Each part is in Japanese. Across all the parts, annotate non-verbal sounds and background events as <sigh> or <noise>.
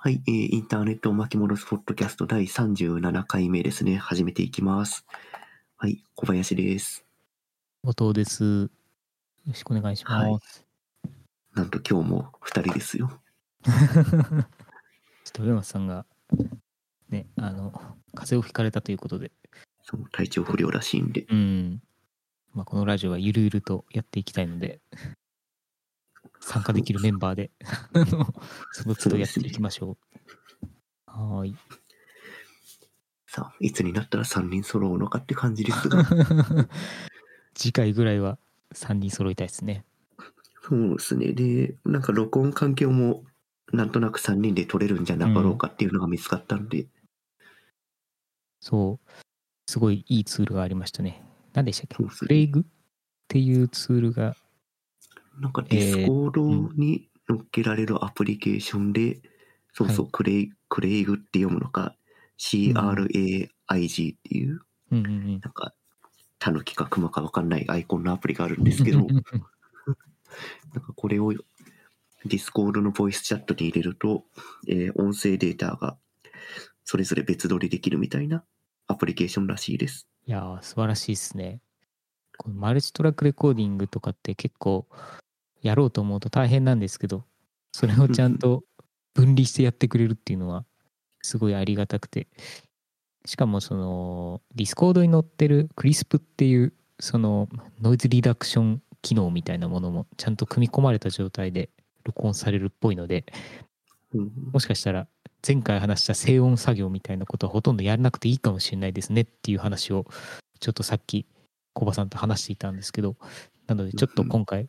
はい、えーインターネットを巻き戻すポッドキャスト第37回目ですね。始めていきます。はい、小林です。後藤です。よろしくお願いします。なんと今日も2人ですよ。<laughs> ちょっと上松さんが、ね、あの、風邪をひかれたということで、そう体調不良らしいんで。うん。まあ、このラジオはゆるゆるとやっていきたいので、参加できるメンバーで、<laughs> その都度やっていきましょう。はーい。さあ、いつになったら3人揃うのかって感じですが。<laughs> 次回ぐらいは3人揃いたいですね。そうですね。で、なんか録音環境もなんとなく3人で撮れるんじゃなかろうかっていうのが見つかったんで、そう。すごいいいツールがありましたね。何でしたっけ？ねフレイグ？っていうツールが、なんか Discord に載っけられるアプリケーションで、そうそう、はクレイ、 Craig って読むのか、CRAIG っていう、うんうんうん。なんか、タヌキかクマかわかんないアイコンのアプリがあるんですけど、<laughs> なんかこれを Discord のボイスチャットに入れると、えー音声データがそれぞれ別撮りできるみたいなアプリケーションらしいです。いやー素晴らしいですね。このマルチトラックレコーディングとかって結構やろうと思うと大変なんですけど、それをちゃんと <laughs> 分離してやってくれるっていうのはすごいありがたくて。しかもその Discord に載ってる Krisp っていうそのノイズリダクション機能みたいなものもちゃんと組み込まれた状態で録音されるっぽいので、うんもしかしたら前回話した静音作業みたいなことはほとんどやらなくていいかもしれないですねっていう話をちょっとさっきコバさんと話していたんですけどなのでちょっと今回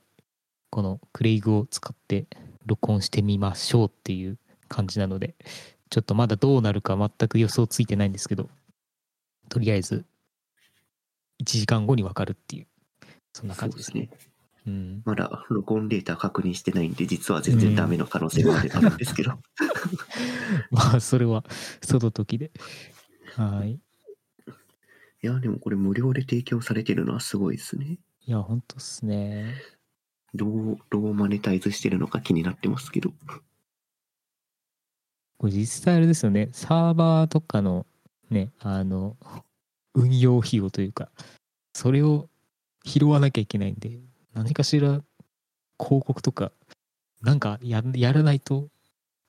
このクレイグを使って録音してみましょうっていう感じなのでちょっとまだどうなるか全く予想ついてないんですけどとりあえず1時間後に分かるっていうそんな感じですね。うん、まだ録音データ確認してないんで、実は全然ダメの可能性があるんですけど。<laughs> まあそれはその時で。はい。いや、でもこれ無料で提供されてるのはすごいですね。いや、本当っすね。どう、どうマネタイズしてるのか気になってますけど。これ実際あれですよね、サーバーとかのね、あの、運用費用というか、それを拾わなきゃいけないんで、何かしら広告とか、なんかややらないと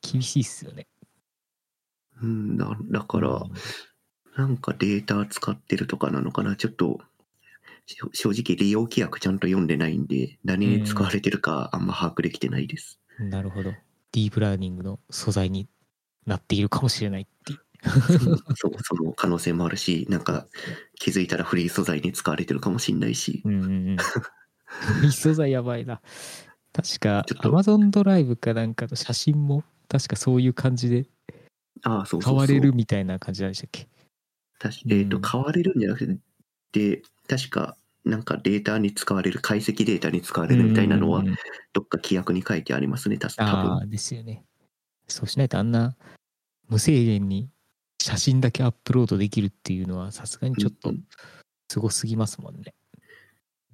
厳しいっすよね。うん、だだから、なんかデータ使ってるとかなのかな。ちょっと、正直利用規約ちゃんと読んでないんで、何に使われてるかあんま把握できてないです。なるほど。ディープラーニングの素材になっているかもしれないっていう。そう、その可能性もあるし、なんか気づいたらフリー素材に使われてるかもしんないし。うんうんうん。密素材やばいな。確かちょっと Amazon ドライブかなんかの写真も確かそういう感じでああ、そうそうそう。買われるみたいな感じなんでしたっけ？確かえっ、と、うん買われるんじゃなくて、で、確か、なんかデータに使われる、解析データに使われるみたいなのはうんうんうん、どっか規約に書いてありますね、た多分。ああですよね。そうしないとあんな無制限に写真だけアップロードできるっていうのはさすがにちょっとうんうん。すごすぎますもんね。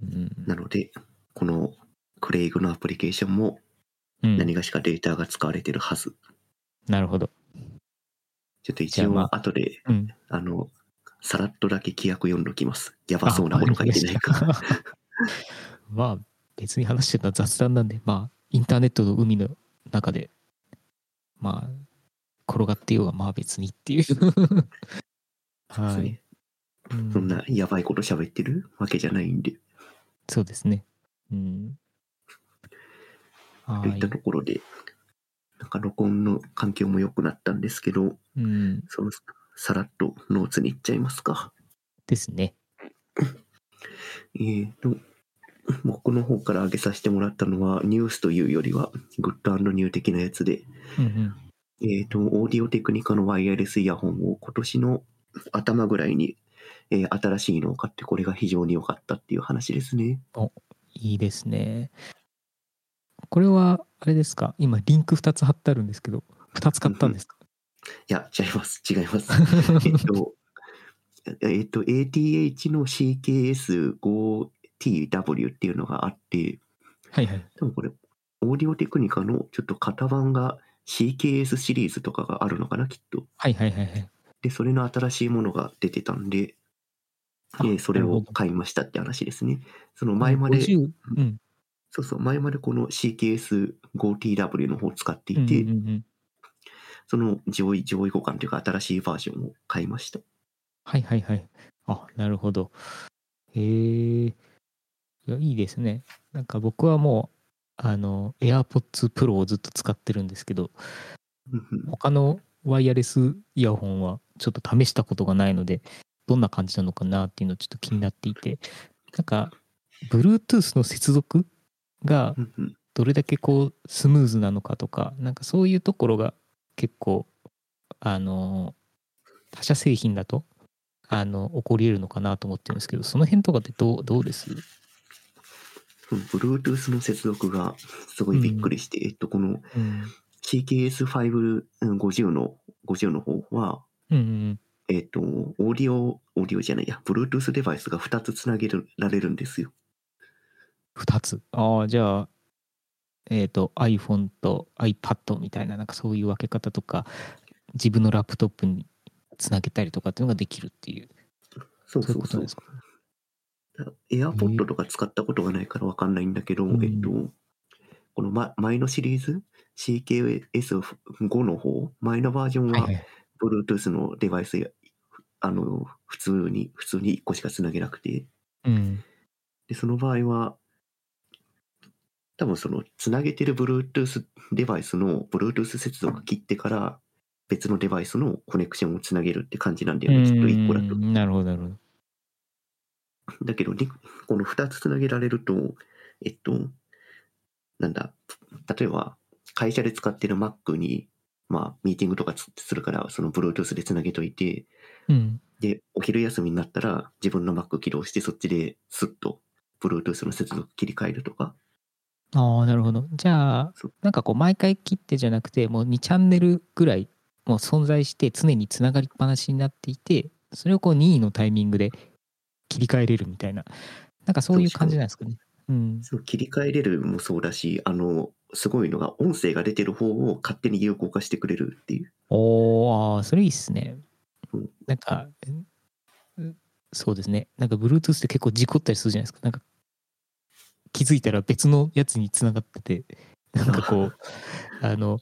うん、なので、このクレイグのアプリケーションもうん。何がしかデータが使われてるはず。なるほど。ちょっと一じゃあま応、後で、うん。あの、さらっとだけ規約読んどきます。やばそうなもの書いてないか。あわかりま <laughs> あ別に話してた雑談なんでまあインターネットの海の中でまあ転がってようがまあ別にっていう。<laughs> はい、うん。そんなやばいこと喋ってる？わけじゃないんで。そうですね。うん。はい。といったところで、なんか録音の環境も良くなったんですけど、うん。そのさらっとノーツに行っちゃいますか。ですねえーと、僕の方から上げさせてもらったのは、ニュースというよりは、グッドニュー的なやつで、うんうんえーと、オーディオテクニカのワイヤレスイヤホンを今年の頭ぐらいに、えー新しいのを買って、これが非常に良かったっていう話ですね。いいですね。これは、あれですか？今、リンク2つ貼ってあるんですけど、2つ買ったんですか？いや、違います。違います。<laughs> えっと、えっと、ATH の CKS5TW っていうのがあって、はいはい。多分これ、オーディオテクニカのちょっと型番が CKS シリーズとかがあるのかな、きっと。はいはいはいはい。で、それの新しいものが出てたんで、あえーそれを買いましたって話ですね。その前まで、50うん。そうそう、前までこの CKS5TW の方を使ってうんいて、うんうんその上位、上位互換というか新しいバージョンを買いました。はいはいはい。あ、なるほど。へえ。いや、いいですね。なんか僕はもう、あの、AirPods Pro をずっと使ってるんですけど、他のワイヤレスイヤホンはちょっと試したことがないので、どんな感じなのかなっていうのをちょっと気になっていて、なんか、Bluetooth の接続がどれだけこうスムーズなのかとか、なんかそういうところが結構、あの、他社製品だと、あの、起こり得るのかなと思ってるんですけど、その辺とかってどう、どうです？うん Bluetooth の接続がすごいびっくりして、えっと、このうん。CKS550 の、50の方は、うんうんえっと、オーディオ、オーディオじゃないや、Bluetooth デバイスが2つつなげられるんですよ。二つ？ああ、じゃあ、えっ、と、iPhone と iPad みたいな、なんかそういう分け方とか、自分のラップトップにつなげたりとかっていうのができるっていう、そうそういそううそうことですか。エアポッドとか使ったことがないからわかんないんだけど、うんえっと、この、ま、前のシリーズ？CKS5 の方、前のバージョンは。Bluetooth のデバイスや、あの、普通に、普通に1個しかつなげなくて、うん。で、その場合は、多分その、つなげてる Bluetooth デバイスの Bluetooth 接続切ってから、別のデバイスのコネクションをつなげるって感じなんだよね、きっと1個だとう。んなるほど、なるほど。だけど、にこの2つつなげられると、えっと、なんだ、例えば、会社で使ってる Mac に、まあ、ミーティングとかつするから、その Bluetooth でつなげといて、うん。で、お昼休みになったら、自分の Mac 起動して、そっちでスッと Bluetooth の接続切り替えるとか。ああ、なるほど。じゃあなんかこう、毎回切ってじゃなくて、もう2チャンネルぐらい、もう存在して、常につながりっぱなしになっていて、それをこう、任意のタイミングで切り替えれるみたいな、なんかそういう感じなんですかね。うん。そう切り替えれるもそうだし、あの、すごいのが、音声が出てる方を勝手に有効化してくれるっていう。おー、それいいっすねうん。なんか、んそうですね。なんか Bluetooth って結構事故ったりするじゃないですか。なんか気づいたら別のやつにつながってて、なんかこう、<laughs> あの、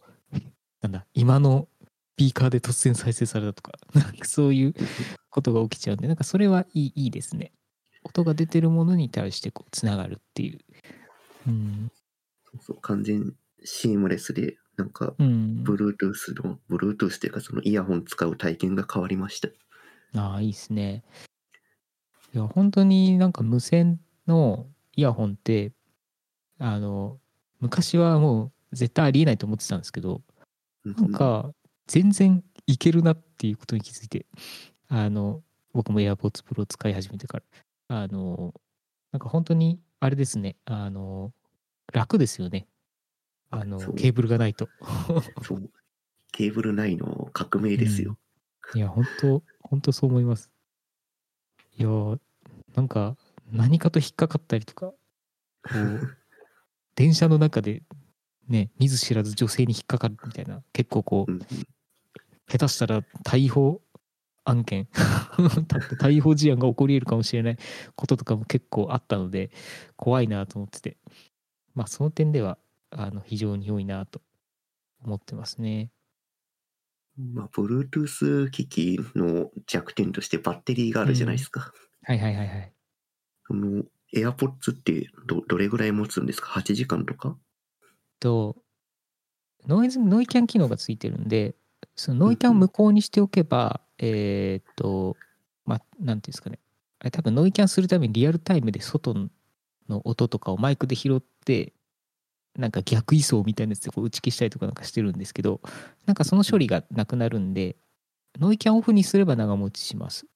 なんだ、今のスピーカーで突然再生されたとか、なんかそういうことが起きちゃうんで、なんかそれはいいいいですね。音が出てるものに対してこうつながるっていう。うん。そうそう完全シームレスで、なんか、うん。Bluetooth の、Bluetooth っていうか、そのイヤホン使う体験が変わりました。ああ、いいですね。いや、本当になんか無線のイヤホンって、あの、昔はもう絶対ありえないと思ってたんですけど、なんか全然いけるなっていうことに気づいて、あの、僕も AirPods Pro を使い始めてから、あの、なんか本当にあれですね、あの、楽ですよね。あの、ケーブルがないと。<laughs> そう。ケーブルないの革命ですよ。いや、本当本当そう思います。いやー、なんか、何かと引っかかったりとか、こう、<laughs> 電車の中で、ね、見ず知らず女性に引っかかるみたいな、結構こう、うん下手したら逮捕案件、<laughs> 逮捕事案が起こり得るかもしれないこととかも結構あったので、怖いなと思ってて、まあ、その点では、あの、非常に良いなと思ってますね。まあ、Bluetooth 機器の弱点としてバッテリーがあるじゃないですか。はいはいはいはい。その AirPods ってどどれぐらい持つんですか ?8 時間とか？とノイズノイキャン機能がついてるんでそのノイキャンを無効にしておけば、えーっとまあなんていうんですかね。多分ノイキャンするためにリアルタイムで外の音とかをマイクで拾ってなんか逆位相みたいなやつでこう打ち消したりとかなんかしてるんですけどなんかその処理がなくなるんでノイキャンオフにすれば長持ちします。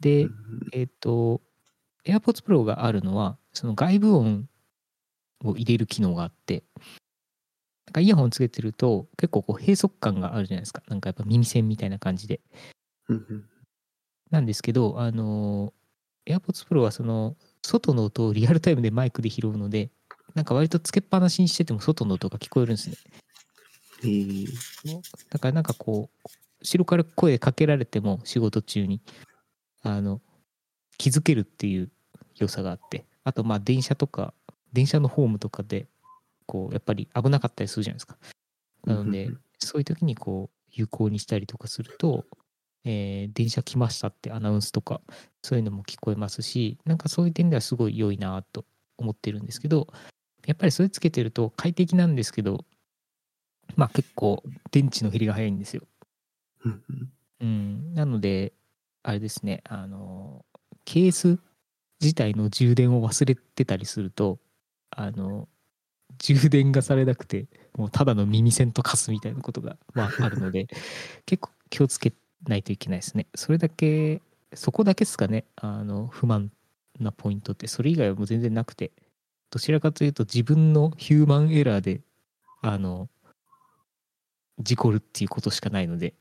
で、うん。えっ、と、AirPods Pro があるのは、その外部音を入れる機能があって、なんかイヤホンつけてると結構こう閉塞感があるじゃないですか。なんかやっぱ耳栓みたいな感じで。なんですけど、あの、AirPods Pro はその外の音をリアルタイムでマイクで拾うので、なんか割とつけっぱなしにしてても外の音が聞こえるんですね。えー、だからなんかこう後ろから声かけられても仕事中にあの気づけるっていう良さがあってあとまあ電車とか電車のホームとかでこうやっぱり危なかったりするじゃないですか。なのでそういう時にこう有効にしたりとかすると、えー電車来ましたってアナウンスとかそういうのも聞こえますしなんかそういう点ではすごい良いなと思ってるんですけどやっぱりそれつけてると快適なんですけどまあ結構電池の減りが早いんですよ。うん、なのであれですねあのケース自体の充電を忘れてたりするとあの充電がされなくてもうただの耳栓と化すみたいなことが、まあ、あるので <laughs> 結構気をつけないといけないですね。それだけそこだけですかね。あの不満なポイントってそれ以外はもう全然なくてどちらかというと自分のヒューマンエラーであの事故るっていうことしかないので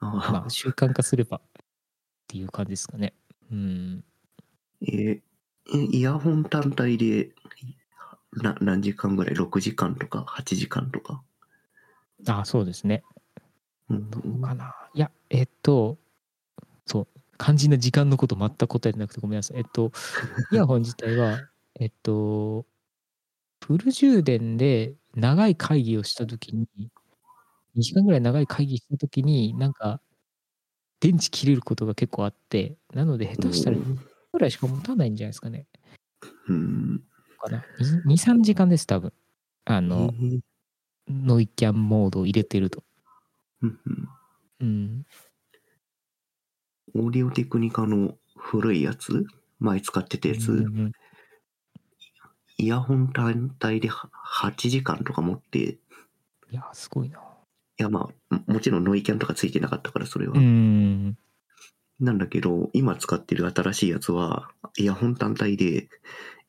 まあ、習慣化すればっていう感じですかね。うん。えーイヤホン単体でな何時間ぐらい ?6 時間とか8時間とか？あそうですね。うんどうかな。いや、えっと、そう、肝心な時間のこと全く答えてなくてごめんなさい。えっと、<laughs> イヤホン自体は、えっと、フル充電で長い会議をしたときに、2時間ぐらい長い会議したときに、なんか、電池切れることが結構あって、なので下手したら2ぐらいしか持たないんじゃないですかね。うん。かな。2、3時間です、多分。あの、うんノイキャンモードを入れてると。うんうんうん。オーディオテクニカの古いやつ？前使ってたやつ、うんうんイヤホン単体では8時間とか持って、いいや、すごいな。やまあ、ももちろんノイキャンとかついてなかったからそれは。うん。なんだけど、今使ってる新しいやつは、イヤホン単体で、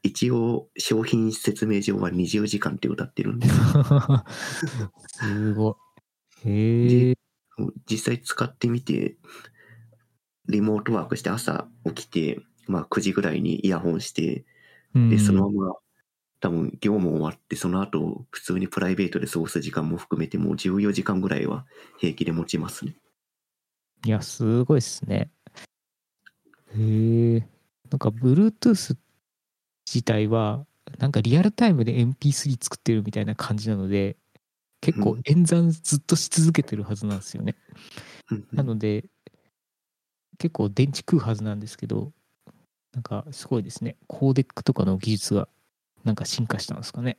一応商品説明上は20時間って歌ってるんです。<laughs> すごい。へえ。実際使ってみて、リモートワークして朝起きて、まあ9時ぐらいにイヤホンして、で、そのまま多分業務終わって、その後普通にプライベートで過ごす時間も含めてもう14時間ぐらいは平気で持ちますね。いや、すごいっすね。へえ。なんか、Bluetooth 自体は、なんかリアルタイムで MP3 作ってるみたいな感じなので、結構うん演算ずっとし続けてるはずなんですよね。うんなので、結構電池食うはずなんですけど、なんかすごいですね。コーデックとかの技術がなんか進化したんですかね。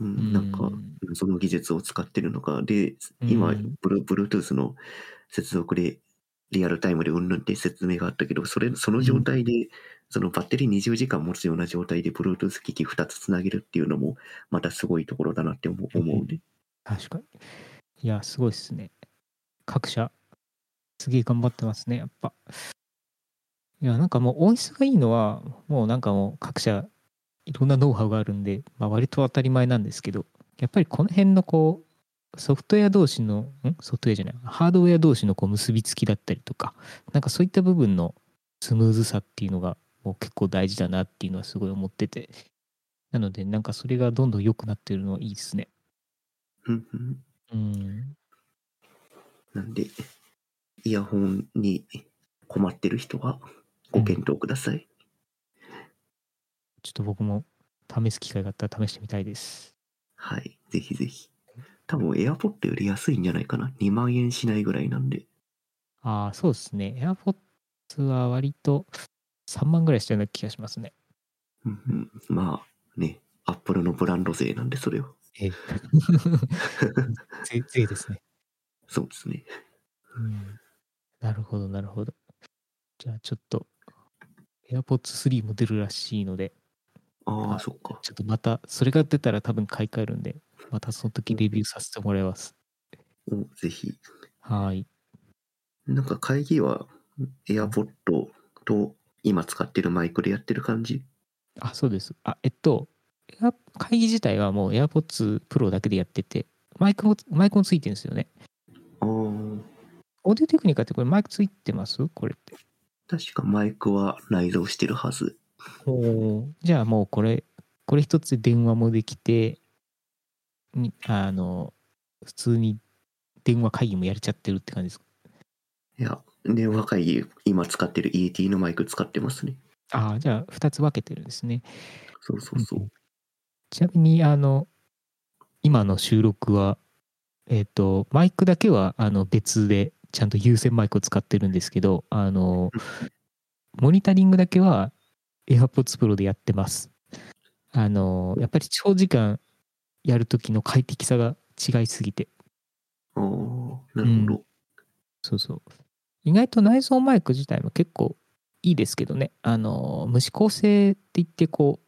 うん、なんかうん、その技術を使ってるのか。で、今、うんブル Bluetooth の接続でリアルタイムでうんぬんって説明があったけど、それ、その状態で、そのバッテリー20時間持つような状態で Bluetooth 機器2つつなげるっていうのも、またすごいところだなって思うね。確かに。いや、すごいですね。各社、すげえ頑張ってますね、やっぱ。いや、なんかもう音質がいいのは、もうなんかもう各社、いろんなノウハウがあるんで、まあ割と当たり前なんですけど、やっぱりこの辺のこう、ソフトウェア同士の、ん？ソフトウェアじゃない、ハードウェア同士のこう結びつきだったりとか、なんかそういった部分のスムーズさっていうのが、もう結構大事だなっていうのはすごい思ってて、なので、なんかそれがどんどん良くなってるのはいいですね。うんうんうん。なんで、イヤホンに困ってる人はご検討ください。ちょっと僕も試す機会があったら試してみたいです。はい。ぜひぜひ。多分 AirPod より安いんじゃないかな？2万円しないぐらいなんで。ああ、そうですね。AirPods は割と3万ぐらいしたような気がしますね。うんうん、まあね、Apple のブランド税なんでそれは。ええ。<laughs> ぜぜですね、そうですね。うん。なるほど、なるほど。じゃあちょっと AirPods 3も出るらしいので、ああ、はいそっか。ちょっとまたそれが出たら多分買い替えるんで、またその時レビューさせてもらいます。おぜひ。はい。なんか会議は AirPod と今使ってるマイクでやってる感じ？あ、そうです。あ、えっと、エア会議自体はもう AirPods Pro だけでやってて、マイクも、マイクもついてるんですよね。ああ、オーディオテクニカってこれマイクついてます？これって。確かマイクは内蔵してるはず。おじゃあもうこれ、これ一つで電話もできて、にあの、普通に電話会議もやれちゃってるって感じですか？いや、電話会議、今使ってる ET のマイク使ってますね。ああ、じゃあ2つ分けてるんですね。そうそうそう。ちなみに、あの、今の収録は、えっ、と、マイクだけはあの別でちゃんと有線マイクを使ってるんですけど、あの、モニタリングだけは AirPods Pro でやってます。あの、やっぱり長時間やるときの快適さが違いすぎて。ああ、なるほど。そうそう。意外と内蔵マイク自体も結構いいですけどね。あの、無指向性って言ってこ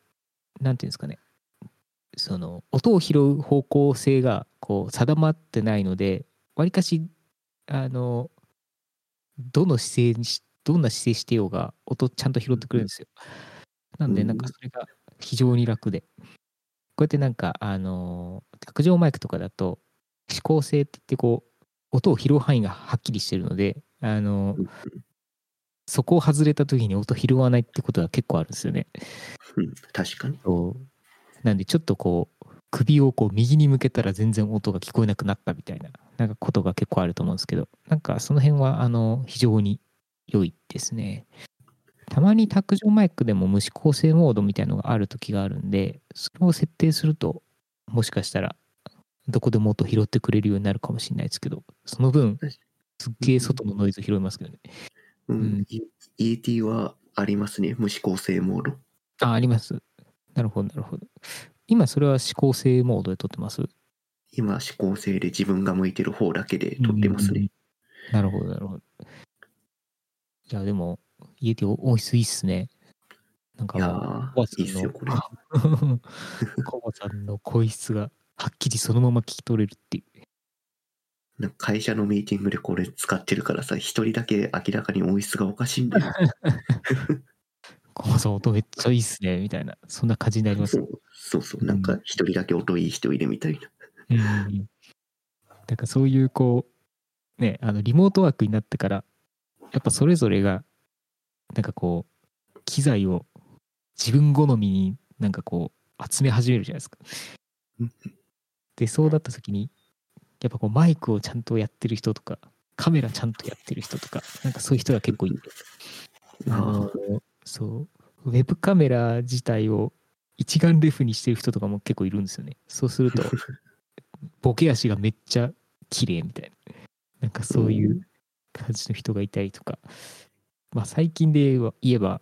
う、なんていうんですかね。その、音を拾う方向性がこう定まってないので、わりかし、あの、どの姿勢にし、どんな姿勢してようが音ちゃんと拾ってくれるんですよ。なんで、なんかそれが非常に楽で。こうやってなんか、あの、卓上マイクとかだと、指向性って言ってこう、音を拾う範囲がはっきりしてるので、あの、うんそこを外れた時に音拾わないってことは結構あるんですよね。うん、確かに。なんでちょっとこう首をこう右に向けたら全然音が聞こえなくなったみたいななんかことが結構あると思うんですけどなんかその辺はあの非常に良いですね。たまに卓上マイクでも無指向性モードみたいのがある時があるんでそれを設定するともしかしたらどこでも音拾ってくれるようになるかもしれないですけどその分すっげえ外のノイズ拾いますけどね。うん、うん E- ET はありますね。無指向性モード。あ、あります。なるほど、なるほど。今それは指向性モードで撮ってます？今、指向性で自分が向いてる方だけで撮ってますね。なるほど、なるほど。いや、でも、家で音質いいっすね。なんかいやコバさんいいっすよ、これ。の、<laughs> コバさんの声質がはっきりそのまま聞き取れるっていう。なんか会社のミーティングでこれ使ってるからさ、一人だけ明らかに音質がおかしいんだよ。<laughs> コバさん音めっちゃいいっすね、みたいな。そんな感じになりますそ。うそうそう、なんか一人だけ音いい人いるみたいな。うん。なんかそういうこう、ね、あの、リモートワークになってから、やっぱそれぞれが、なんかこう、機材を自分好みになんかこう、集め始めるじゃないですかうん。で、そうだった時に、やっぱこう、マイクをちゃんとやってる人とか、カメラちゃんとやってる人とか、なんかそういう人が結構いて、あのそう、ウェブカメラ自体を一眼レフにしてる人とかも結構いるんですよね。そうすると、<laughs> ボケ足がめっちゃ綺麗みたいな。なんかそういう感じの人がいたりとか。まあ最近で言えば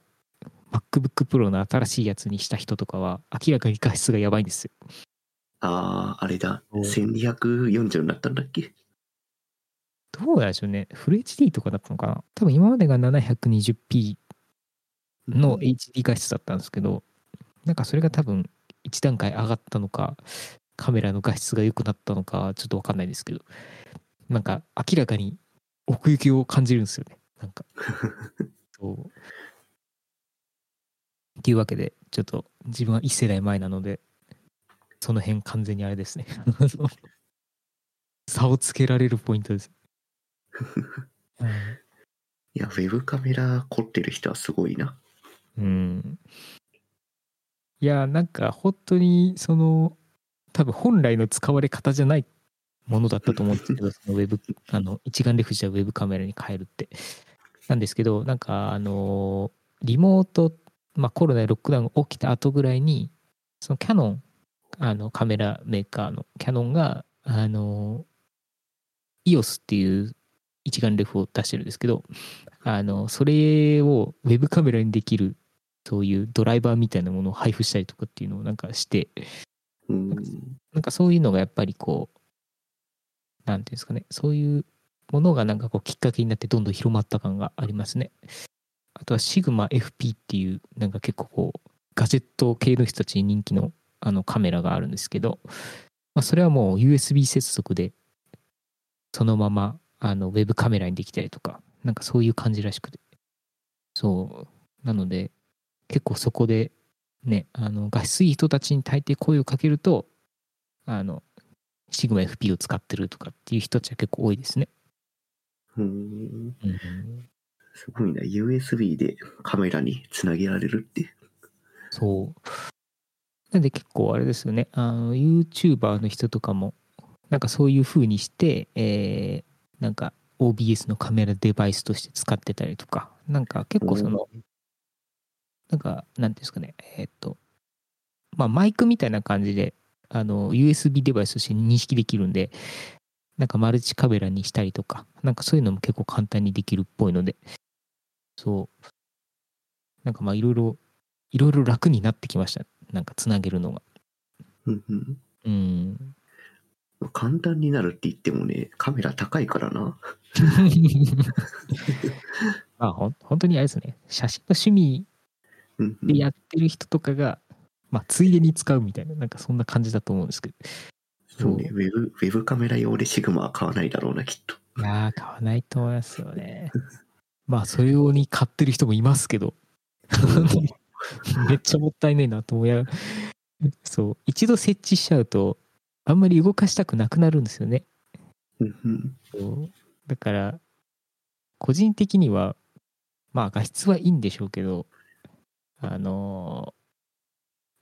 MacBook Pro の新しいやつにした人とかは明らかに画質がやばいんですよ。ああ、あれだ。そう1240になったんだっけ？どうでしょうね。フル HD とかだったのかな多分今までが 720p の HD 画質だったんですけど、なんかそれが多分一段階上がったのか、カメラの画質が良くなったのか、ちょっとわかんないですけど、なんか明らかに奥行きを感じるんですよね。なんか。そう。っていうわけで、ちょっと自分は一世代前なので、その辺完全にあれですね。<laughs> 差をつけられるポイントです。は <laughs> いいや、ウェブカメラ凝ってる人はすごいな。うん。いや、なんか本当にその、多分本来の使われ方じゃないものだったと思うんですけど、そのウェブ、あの、一眼レフじゃウェブカメラに変えるって。なんですけど、なんかあの、リモート、まあコロナでロックダウンが起きた後ぐらいに、そのキャノン、あのカメラメーカーのキャノンが、あの、EOS っていう一眼レフを出してるんですけど、あの、それをウェブカメラにできる、そういうドライバーみたいなものを配布したりとかっていうのをなんかして、うん。なんかそういうのがやっぱりこう、なんていうんですかね、そういうものがなんかこうきっかけになってどんどん広まった感がありますね。あとはシグマ FP っていう、なんか結構こう、ガジェット系の人たちに人気のあのカメラがあるんですけど、まあ、それはもう USB 接続で、そのままあのウェブカメラにできたりとか、なんかそういう感じらしくて。そう。なので、結構そこで、ね、あの画質いい人たちに大抵声をかけると、あの、シグマ FP を使ってるとかっていう人たちは結構多いですね。うん。すごいな。USB でカメラにつなげられるって。そう。なんで結構あれですよね、あの、YouTuber の人とかも、なんかそういう風にして、えーなんか OBS のカメラデバイスとして使ってたりとか、なんか結構その、なんか、なんですかね、えーっと、まあマイクみたいな感じで、あの、USB デバイスとして認識できるんで、なんかマルチカメラにしたりとか、なんかそういうのも結構簡単にできるっぽいので、そう。なんかまあいろいろ、いろいろ楽になってきました。なんかつなげるのが。うんうん簡単になるって言ってもね、カメラ高いからな。<laughs> まあほん本当にあれですね。写真の趣味でやってる人とかが、まあついでに使うみたいな、なんかそんな感じだと思うんですけど。そう。ね、ウェブ、ウェブカメラ用でシグマは買わないだろうな、きっと。いやー、買わないと思いますよね。<laughs> まあ、それ用に買ってる人もいますけど、<laughs> めっちゃもったいないなと思いながら、そう、一度設置しちゃうと、あんまり動かしたくなくなるんですよね。うんうん。そう。だから、個人的には、まあ、画質はいいんでしょうけど、あのー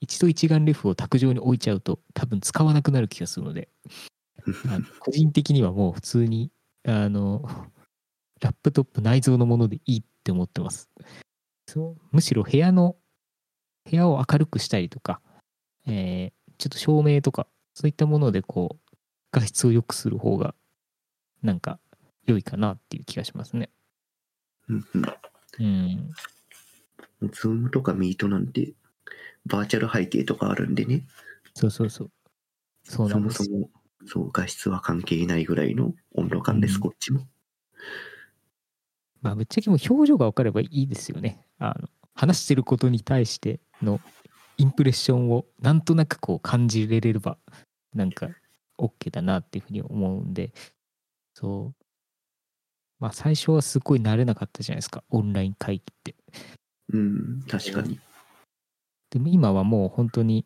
一度一眼レフを卓上に置いちゃうと、多分使わなくなる気がするので、<laughs> あの個人的にはもう普通に、あの、ラップトップ内蔵のものでいいって思ってます。そうむしろ部屋の、部屋を明るくしたりとか、えーちょっと照明とか、そういったものでこう、画質を良くする方が、なんか、良いかなっていう気がしますね。うんうんうん。 Zoom とか Meet なんて、バーチャル背景とかあるんでね、そうそうそう。そうなそ。もそも、そう、画質は関係ないぐらいの温度感です、うんこっちも。まあ、ぶっちゃけもう表情が分かればいいですよね。あの、話してることに対してのインプレッションをなんとなくこう感じれれば、なんか OK だなっていうふうに思うんで、そう。まあ、最初はすごい慣れなかったじゃないですか、オンライン会議って。うん、確かに。でも今はもう本当に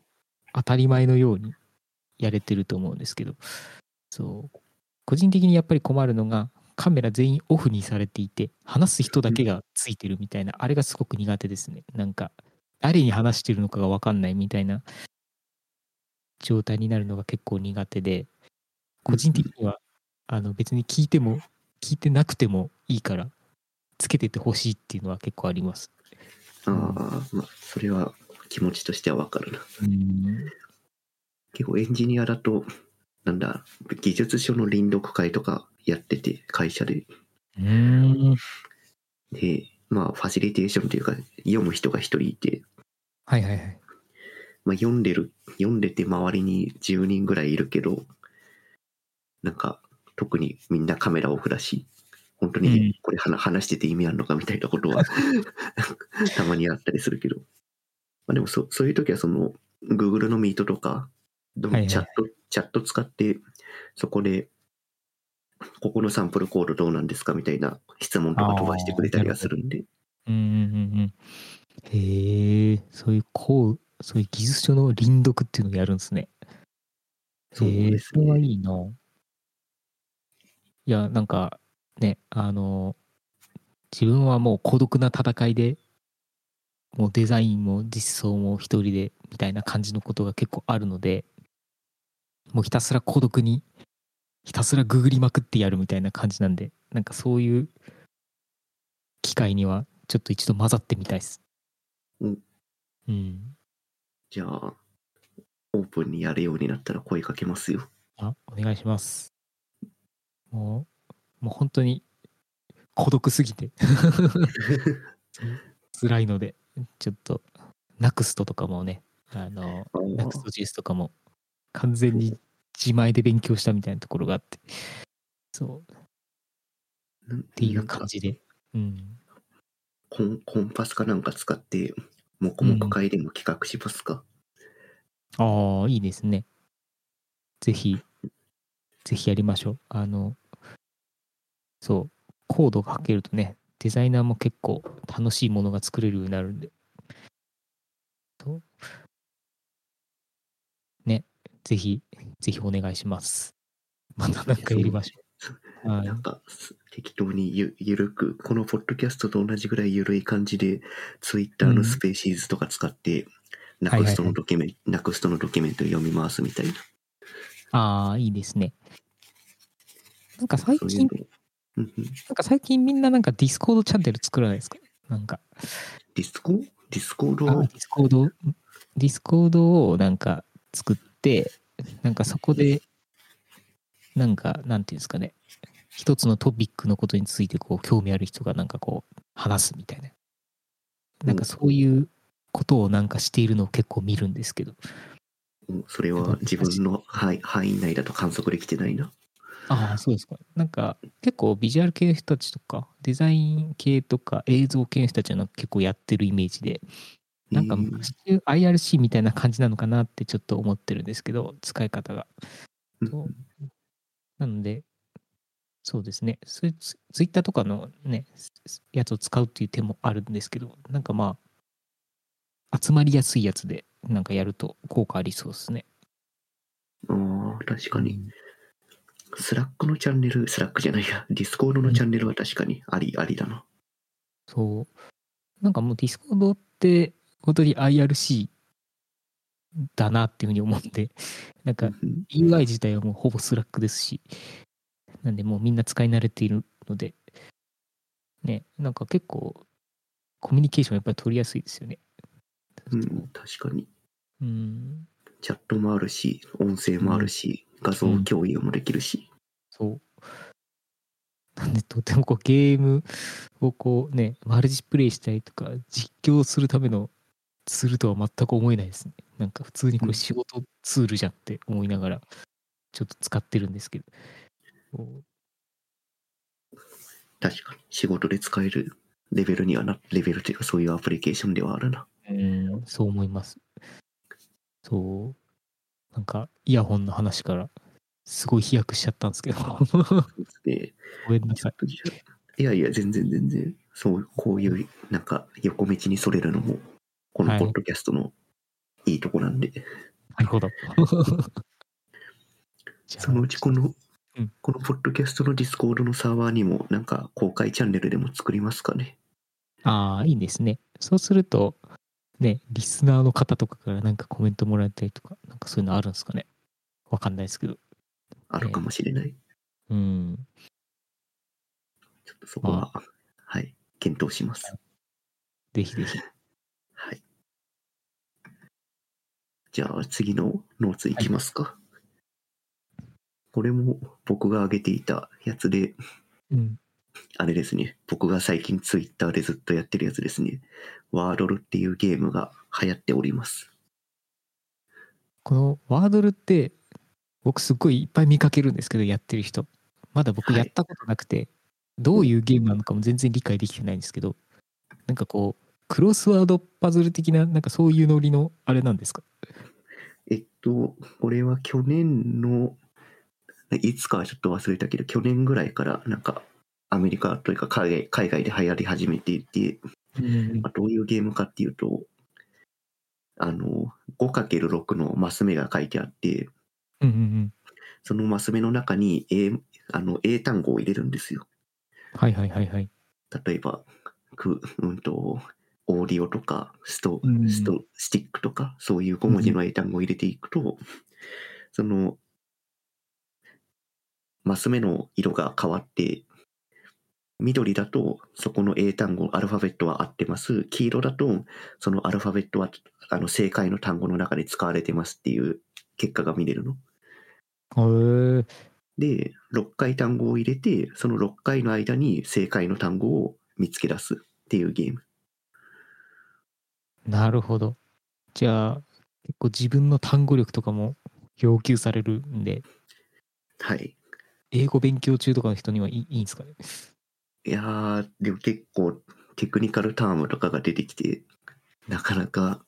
当たり前のようにやれてると思うんですけど、そう。個人的にやっぱり困るのが、カメラ全員オフにされていて、話す人だけがついてるみたいな、あれがすごく苦手ですね。なんか、誰に話してるのかが分かんないみたいな状態になるのが結構苦手で、個人的には、あの別に聞いても、聞いてなくてもいいから、つけててほしいっていうのは結構あります。ああ、まあ、それは気持ちとしてはわかるな。うん。結構エンジニアだと、なんだ、技術書の臨読会とかやってて、会社で。うん。で、まあ、ファシリテーションというか、読む人が一人いて、はいはいはい。まあ、読んでる、読んでて周りに10人ぐらいいるけど、なんか、特にみんなカメラオフだし、本当うんにこれ話話してて意味あるのかみたいなことは <laughs> たまにあったりするけど、まあ、でもそそういう時はその Google の Meet とかのはいはいチャット、チャット使ってそこでここのサンプルコードどうなんですかみたいな質問とか飛ばしてくれたりはするんで、うんうんうんうん。へえ、そういうこう、そういう技術書の輪読っていうのをやるんですね。そうですそれはね。いいな。いや、なんかね、あの、自分はもう孤独な戦いで、もうデザインも実装も一人でみたいな感じのことが結構あるので、もうひたすら孤独に、ひたすらググりまくってやるみたいな感じなんで、なんかそういう機会にはちょっと一度混ざってみたいです。うん。うん。じゃあ、オープンにやるようになったら声かけますよ。あ、お願いします。もう、もう本当に孤独すぎて <laughs> 辛いので、ちょっと、ナクストとかもね、あの、ナクストジスとかも完全に自前で勉強したみたいなところがあって、そう、っっていう感じで。うん。コンコンパスかなんか使って、黙々会でも企画しますか、ああ、いいですね。ぜひ、ぜひやりましょう。あの、そう、コードが書けるとね、デザイナーも結構楽しいものが作れるようになるんで。ね、ぜひ、ぜひお願いします。<laughs> またなんかやりましょう。はいなんか、す適当にゆゆるく、このポッドキャストと同じぐらいゆるい感じで、 Twitter の Spaces とか使って、 Nuxt のドキュメント、 Nuxt のドキュメント読みますみたいな。ああ、いいですね。なんか最近、なんか最近みんななんか Discord チャンネル作らないですか？なんか、ディスコ？ Discord？あ Discord、Discord をなんか作って、なんかそこで、なんか、なんていうんですかね、一つのトピックのことについてこう興味ある人がなんかこう話すみたいな。なんかそういうことをなんかしているのを結構見るんですけど。うん。それは自分の範囲内だと観測できてないな。ああ、そうですか。なんか結構ビジュアル系の人たちとか、デザイン系とか映像系の人たちは結構やってるイメージで、なんか IRC みたいな感じなのかなってちょっと思ってるんですけど、使い方が。うんそうなので、そうですね。そういうツツイッターとかのね、やつを使うっていう手もあるんですけど、なんかまあ、集まりやすいやつでなんかやると効果ありそうですね。ああ、確かに。 Slack のチャンネル、 Slack じゃないや、<laughs> Discord のチャンネルは確かにあり、ありだな。そう。なんかもう Discord って本当に IRC だなっていうふうに思って、<laughs> なんか UI 自体はもうほぼ Slack ですし、なんでもうみんな使い慣れているので、ね、なんか結構コミュニケーションやっぱり取りやすいですよね。うん、確かに。うん、チャットもあるし、音声もあるし、画像共有もできるし。そう。なんでとてもこうゲームをこうね、マルチプレイしたりとか、実況するためのツールとは全く思えないですね。なんか普通にこうんれ仕事ツールじゃんって思いながら、ちょっと使ってるんですけど。そう確かに。仕事で使えるレベルにはな、レベルというかそういうアプリケーションではあるな。うん、そう思います。そう。なんか、イヤホンの話から、すごい飛躍しちゃったんですけど。<laughs> で、ごめんなさい。いやいや、全然全然、そう、こういう、なんか、横道にそれるのも、このはいポッドキャストのいいとこなんで、なるほど。<laughs> そのうちこの、うんこのポッドキャストの Discord のサーバーにも、なんか、公開チャンネルでも作りますかね。ああ、いいですね。そうすると、ね、リスナーの方とかからなんかコメントもらえたりとか、なんかそういうのあるんですかね？わかんないですけど。あるかもしれない。うん。ちょっとそこは、はい、検討します。ぜひぜひ。<laughs> はい。じゃあ次のノーツいきますか。これも僕が挙げていたやつで、うん。あれですね。僕が最近ツイッターでずっとやってるやつですね。ワードルっていうゲームが流行っております。このワードルって、僕すっごいいっぱい見かけるんですけど、やってる人。まだ僕はいやったことなくて、どういうゲームなのかも全然理解できてないんですけど、なんかこう、クロスワードパズル的な、なんかそういうノリのあれなんですか？えっと、これは去年の、いつかはちょっと忘れたけど、去年ぐらいからなんかアメリカというか海外海外で流行り始めていて、うんまあ、どういうゲームかっていうと、あの、5×6 のマス目が書いてあって、うんうん。そのマス目の中に英あの英単語を入れるんですよ。はいはいはいはい。例えば、くうんと、オーディオとかスト、うんスト、スティックとか、そういう5文字の英単語を入れていくと、その、マス目の色が変わって、緑だとそこの英単語、アルファベットは合ってます。黄色だとそのアルファベットはあの正解の単語の中で使われてますっていう結果が見れるの。へえ。で、6回単語を入れて、その6回の間に正解の単語を見つけ出すっていうゲーム。なるほど。じゃあ、結構自分の単語力とかも要求されるんで、はい。英語勉強中とかの人にはいいいいんですかね？いやー、でも結構テクニカルタームとかが出てきて、なかなか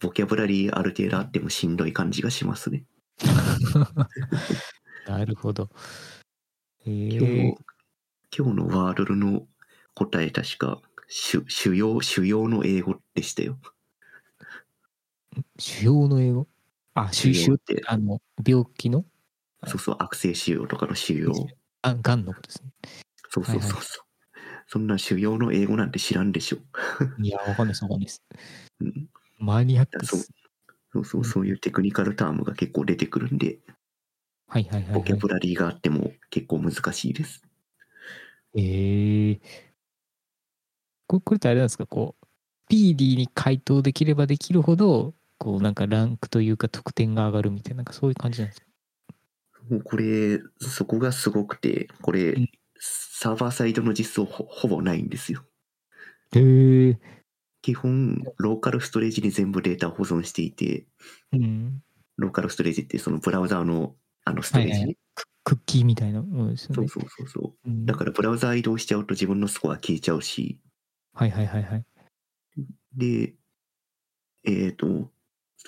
ボキャブラリーある程度あってもしんどい感じがしますね。<laughs> なるほど。え今日ーの、今日のワードルの答え確か主主要、主要の英語でしたよ。<laughs> 主要の英語？あ、主主要要ってあの、病気の？そうそう、悪性腫瘍とかの腫瘍。あ、がんのことですね。そうそうそうそう。はいそんな主要の英語なんて知らんでしょ。いや、わかんないです、わかんないです。うんマニアックっそうす。そうそうう、んそういうテクニカルタームが結構出てくるんで、はいはいはい、はい。ボキャブラリーがあっても結構難しいです。ええここれってあれなんですか？こう PD に回答できればできるほどこうなんかランクというか得点が上がるみたいななんかそういう感じなんですか？もうこれ、そこがすごくて、これうん、サーバーサイドの実装ほほぼないんですよ。へえ基本、ローカルストレージに全部データを保存していて、うん。ローカルストレージってそのブラウザーのあのストレージ。ね、はいはい。ククッキーみたいなものですよね。そうそうそうそう。うん。だからブラウザー移動しちゃうと自分のスコア消えちゃうし、はいはいはいはい。で、えっ、と、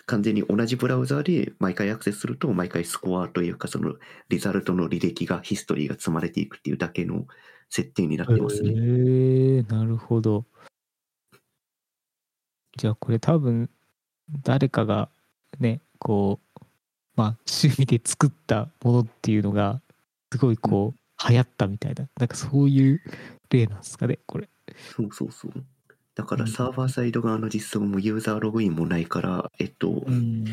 完全に同じブラウザーで毎回アクセスすると、毎回スコアというか、そのリザルトの履歴が、ヒストリーが積まれていくっていうだけの設定になってますね。へえなるほどじゃあこれ多分誰かがねこうまあ趣味で作ったものっていうのがすごいこう流行ったみたいななんかそういう例なんですかねこれそうそうそう。だからうん。サーバーサイド側の実装もユーザーログインもないから、えっと、ん。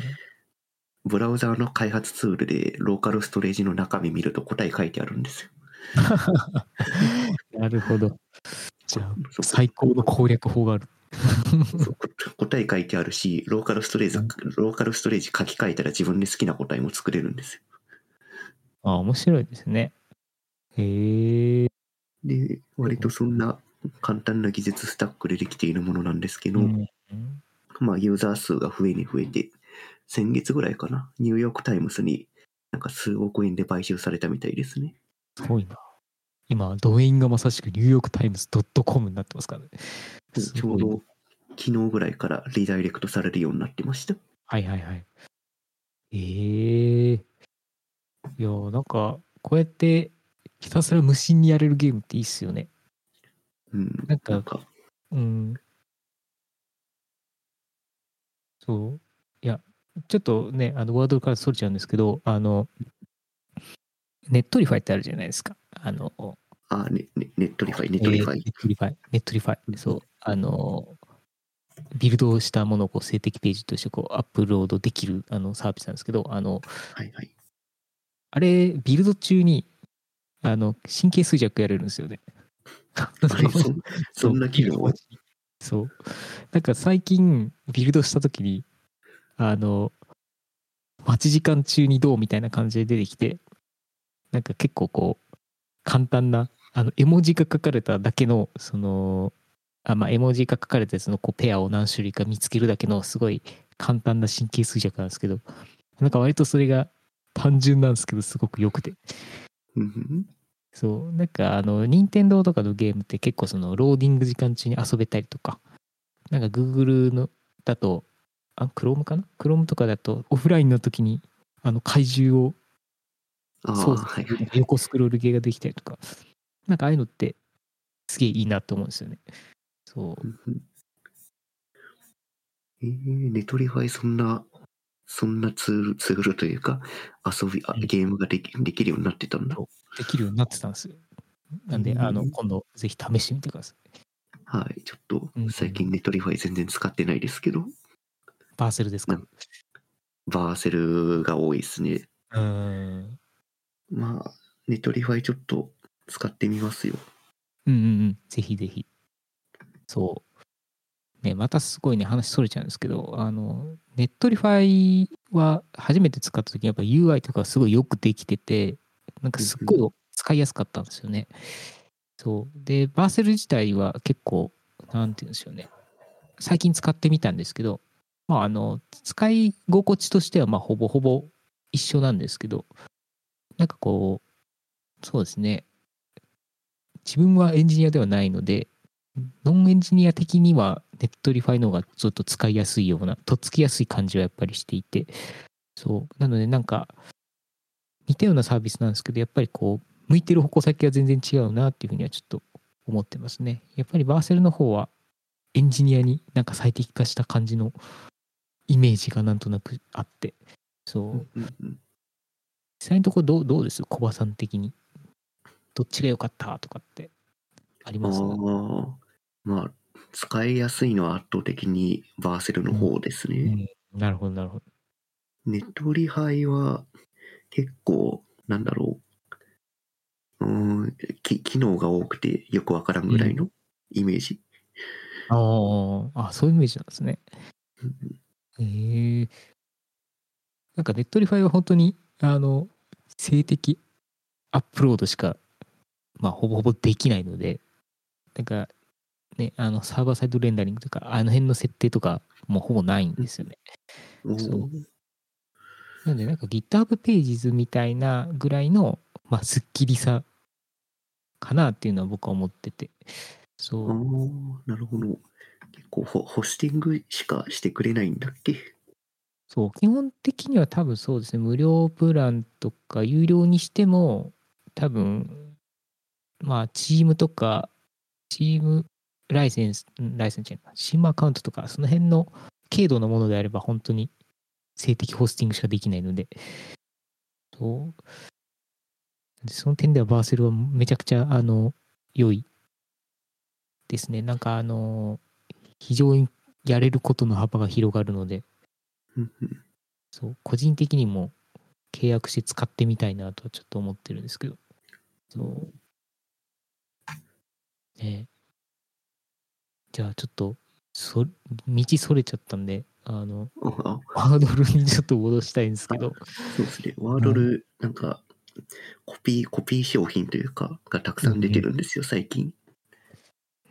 ブラウザーの開発ツールでローカルストレージの中身見ると答え書いてあるんですよ。<laughs> なるほど。じゃあ最高の攻略法がある。答え書いてあるし、ローカルストレージ、うん。ローカルストレージ書き換えたら自分で好きな答えも作れるんですよ。あ面白いですね。へえで、割とそんな簡単な技術スタックでできているものなんですけど、うんまあユーザー数が増えに増えて、先月ぐらいかな、ニューヨークタイムズになんか数億円で買収されたみたいですね。すごいな今ドメインがまさしくニューヨークタイムズ .com になってますからねちょうど昨日ぐらいからリダイレクトされるようになってました。はいはいはい。ええいや、なんか、こうやって、ひたすら無心にやれるゲームっていいっすよね。うん。なんかなんか、うん。そう。いや、ちょっとね、あの、ワードからそれちゃうんですけど、あの、Netlify ってあるじゃないですか。あの、あ、ね、ねネットリファイ、ネットリファイえーネ。ットリファイ。ネットリファイ。そう。あの、ビルドしたものをこう静的ページとしてこうアップロードできるあのサービスなんですけど、あの、はいはい。あれ、ビルド中に、あの、神経衰弱やれるんですよね。<laughs> <laughs> そんな機能そう。なんか最近、ビルドしたときに、あの、待ち時間中にどうみたいな感じで出てきて、なんか結構こう、簡単な、あの、絵文字が書かれただけの、その、あまあ、絵文字が書かれたやつのこうペアを何種類か見つけるだけのすごい簡単な神経衰弱なんですけど、なんか割とそれが単純なんですけど、すごく良くて。そう、なんかあの、任天堂とかのゲームって結構そのローディング時間中に遊べたりとか、なんか Google のだと、あ、Chrome かな ?Chrome とかだとオフラインの時にあの怪獣をああ、操はいはい。横スクロール系ができたりとか、なんかああいうのってすげえいいなと思うんですよね。そう。えー、 Netlify そんな、そんなツール、ツールというか、遊び、あうんゲームができできるようになってたんだ。できるようになってたんですよ。なんで、あの、うん今度ぜひ試してみてください。はい、ちょっとうん最近 Netlify 全然使ってないですけど、 Vercel ですか？うん Vercel が多いですね。うーん。まあ、 Netlify ちょっと使ってみますよ。うんうんうん。ぜひぜひ。そう。ね、またすごいね、話それちゃうんですけど、あの、 Netlify は初めて使った時にやっぱ UI とかすごいよくできてて、なんかすっごい使いやすかったんですよね。そう。で、 Vercel 自体は結構、なんて言うんでしょうね。最近使ってみたんですけど、まあ、あの、使い心地としては、まあ、ほぼほぼ一緒なんですけど、なんかこう、そうですね。自分はエンジニアではないので、ノンエンジニア的には Netlify の方がちょっと使いやすいような、とっつきやすい感じはやっぱりしていて、そう。なのでなんか、似たようなサービスなんですけど、やっぱりこう、向いてる矛先は全然違うなっていうふうにはちょっと思ってますね。やっぱりバーセルの方はエンジニアになんか最適化した感じのイメージがなんとなくあって、そう。実際のところどうどうです？小葉さん的に。どっちが良かった？とかってありあます？あ、まあ、使いやすいのは圧倒的にバーセルの方ですね。うんなるほど、なるほど。Netlify は結構、なんだろう。うーん、き機能が多くてよくわからんぐらいのイメージ。あーあ、そういうイメージなんですね。うんへえなんか Netlify は本当に、あの、静的アップロードしか、まあ、ほぼほぼできないので、なんか、ね、あの、サーバーサイドレンダリングとか、あの辺の設定とか、もうほぼないんですよね。そうなんで、なんか GitHub ページズみたいなぐらいの、まあ、スッキリさかなっていうのは僕は思ってて。そう。なるほど。結構ホ、ホスティングしかしてくれないんだっけ？そう、基本的には多分そうですね、無料プランとか有料にしても、多分、まあ、チームとか、チームライセンス、んライセンスじゃないチームアカウントとか、その辺の軽度のものであれば、本当に性的ホスティングしかできないので、そう。でその点ではバーセルはめちゃくちゃ、あの、良いですね。なんか、あの、非常にやれることの幅が広がるので、そう、個人的にも契約して使ってみたいなとはちょっと思ってるんですけど。そう。ねえじゃあちょっと、そ、道それちゃったんで、あの、ワードルにちょっと戻したいんですけど。そうですね。ワードル、なんか、コピー、コピー商品というか、がたくさん出てるんですよ、最近。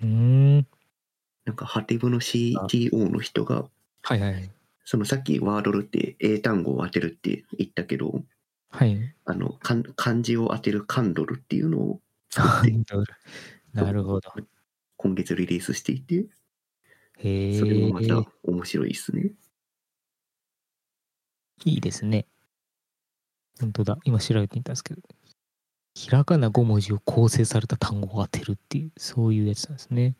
うーん。なんか、ハテブの CTO の人が、はいはい。そのさっきワードルって英単語を当てるって言ったけど、はい。あの、漢字を当てるカンドルっていうのをなるほど。今月リリースしていて、へえ。それもまた面白いですね。いいですね。本当だ。今調べてみたんですけど。ひらがな5文字を構成された単語を当てるっていう、そういうやつなんですね。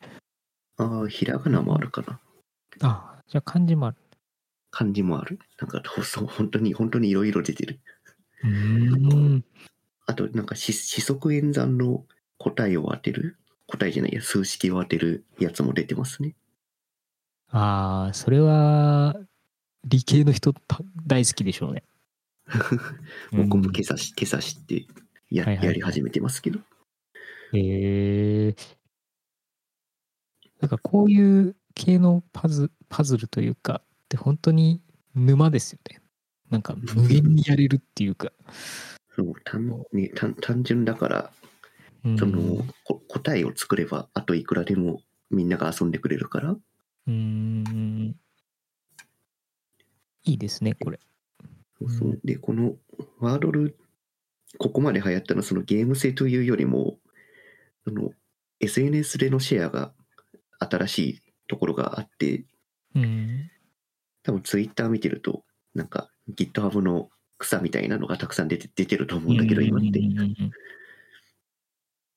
ああ、ひらがなもあるかな。あじゃあ漢字もある。漢字もある。なんか、ほそう本当に、本当にいろいろ出てる。うーん。あと、なんかし、四則演算の答えを当てる。答えじゃないや、数式を当てるやつも出てますね。ああ、それは、理系の人た大好きでしょうね。僕 <laughs> もうん今朝し、今朝知ってや、やり始めてますけど。へえ。なんかこういう系のパズパズルというか、って本当に沼ですよね。なんか無限にやれるっていうか。そう単ね、単単純だから、うんその、こ答えを作れば、あといくらでもみんなが遊んでくれるから、うーん。いいですね、これ。そうそう。うん。で、このワードル、ここまで流行ったのはそのゲーム性というよりも、その SNS でのシェアが新しいところがあって、うん。多分 Twitter 見てると、なんか GitHub の草みたいなのがたくさん出て出てると思うんだけど、今って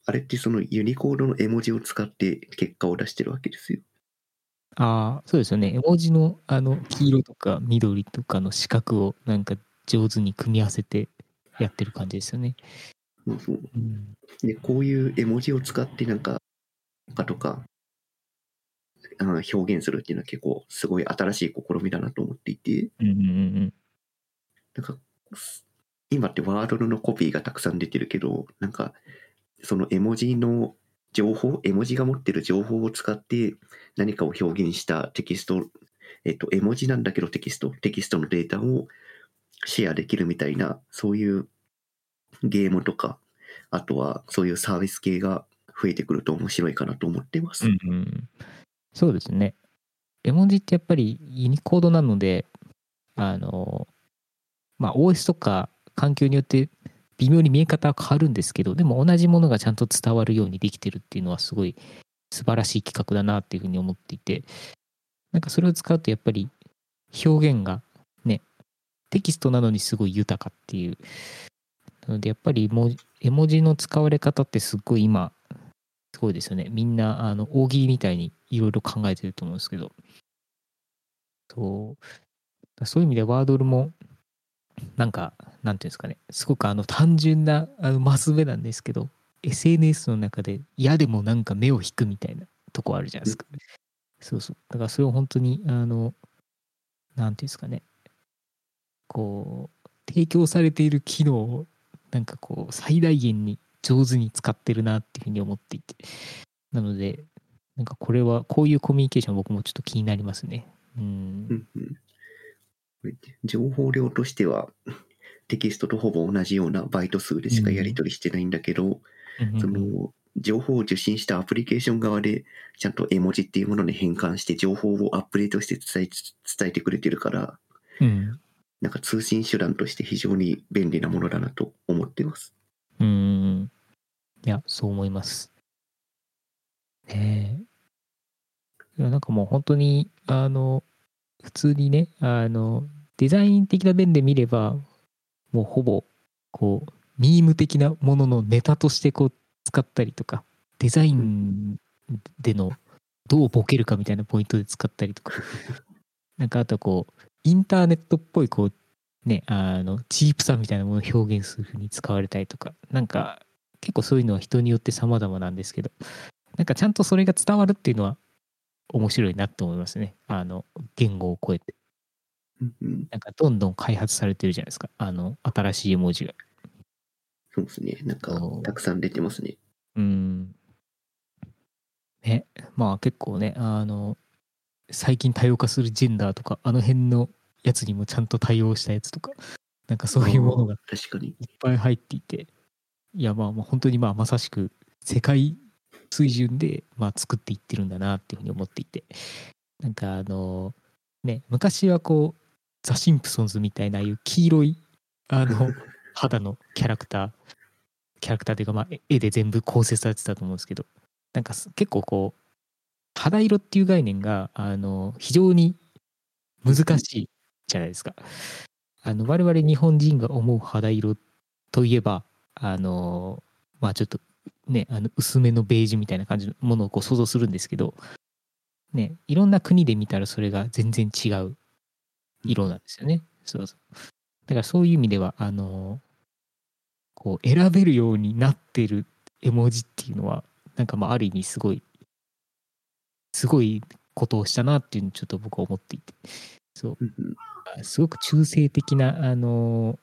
あれってそのユニコードの絵文字を使って結果を出してるわけですよ。ああ、そうですよね。絵文字のあの黄色とか緑とかの四角をなんか上手に組み合わせてやってる感じですよね。そうそううん。で、こういう絵文字を使ってなんか、かとか、あの表現するっていうのは結構すごい新しい試みだなと思っていて、うんうんうんなんか、今ってワードルのコピーがたくさん出てるけど、なんか、その絵文字の情報、絵文字が持ってる情報を使って何かを表現したテキスト、えっと、絵文字なんだけどテキスト、テキストのデータをシェアできるみたいな、そういうゲームとか、あとはそういうサービス系が増えてくると面白いかなと思ってます。うんうん、そうですね。絵文字ってやっぱりユニコードなので、あの、まあ OS とか環境によって微妙に見え方は変わるんですけど、でも同じものがちゃんと伝わるようにできてるっていうのはすごい素晴らしい企画だなっていうふうに思っていて、なんかそれを使うとやっぱり表現がね、テキストなのにすごい豊かっていう。なのでやっぱり絵文字の使われ方ってすごい今すごいですよね。みんな、あの、大喜利みたいにいろいろ考えてると思うんですけど。そう。そういう意味でワードルも、なんか、なんていうんですかね。すごくあの、単純な、あの、マス目なんですけど、SNS の中で嫌でもなんか目を引くみたいなとこあるじゃないですか。そうそう。だからそれを本当に、あの、なんていうんですかね。こう、提供されている機能をなんかこう最大限に上手に使ってるなっていうふうに思っていてなのでなんかこれはこういうコミュニケーション僕もちょっと気になりますねうん情報量としては <laughs> テキストとほぼ同じようなバイト数でしかやり取りしてないんだけど、その情報を受信したアプリケーション側でちゃんと絵文字っていうものに変換して情報をアップデートして伝え伝えてくれてるからうん。なんか通信手段として非常に便利なものだなと思ってます。うんいやそう思います。ねえ。なんかもう本当にあの普通にねあのデザイン的な面で見ればもうほぼこうミーム的なもののネタとしてこう使ったりとかデザインでのどうボケるかみたいなポイントで使ったりとか。<laughs> なんかあとこうインターネットっぽいこうねあのチープさみたいなものを表現するふうに使われたりとか。なんか結構そういうのは人によって様々なんですけど。なんかちゃんとそれが伝わるっていうのは面白いなと思いますね。あの言語を超えて、なんかどんどん開発されてるじゃないですかあの新しい絵文字がそうですね。なんかたくさん出てますね。うん。ね、まあ結構ね、あの、最近多様化するジェンダーとか、あの辺のやつにもちゃんと対応したやつとか、なんかそういうものが確かに。ぱい入っていて、いやまあまあ本当にまあまさしく世界水準でまあ作っていってるんだなっていうふうに思っていて、なんかあの、ね、昔はこう、ザ・シンプソンズみたいなああいう黄色い、あの、<laughs> 肌のキャラクター、キャラクターというか、まあ、絵絵で全部構成されてたと思うんですけど、なんかす結構こう、肌色っていう概念が、あの、非常に難しいじゃないですか。あの、我々日本人が思う肌色といえば、あの、まあちょっとね、あの薄めのベージュみたいな感じのものをこう想像するんですけど、ね、いろんな国で見たらそれが全然違う色なんですよね。そうそう。だからそういう意味では、あの、こう選べるようになってる絵文字っていうのは、なんかまあある意味すごい、すごいことをしたなっていうのをちょっと僕は思っていて、そう、すごく中性的な、あの、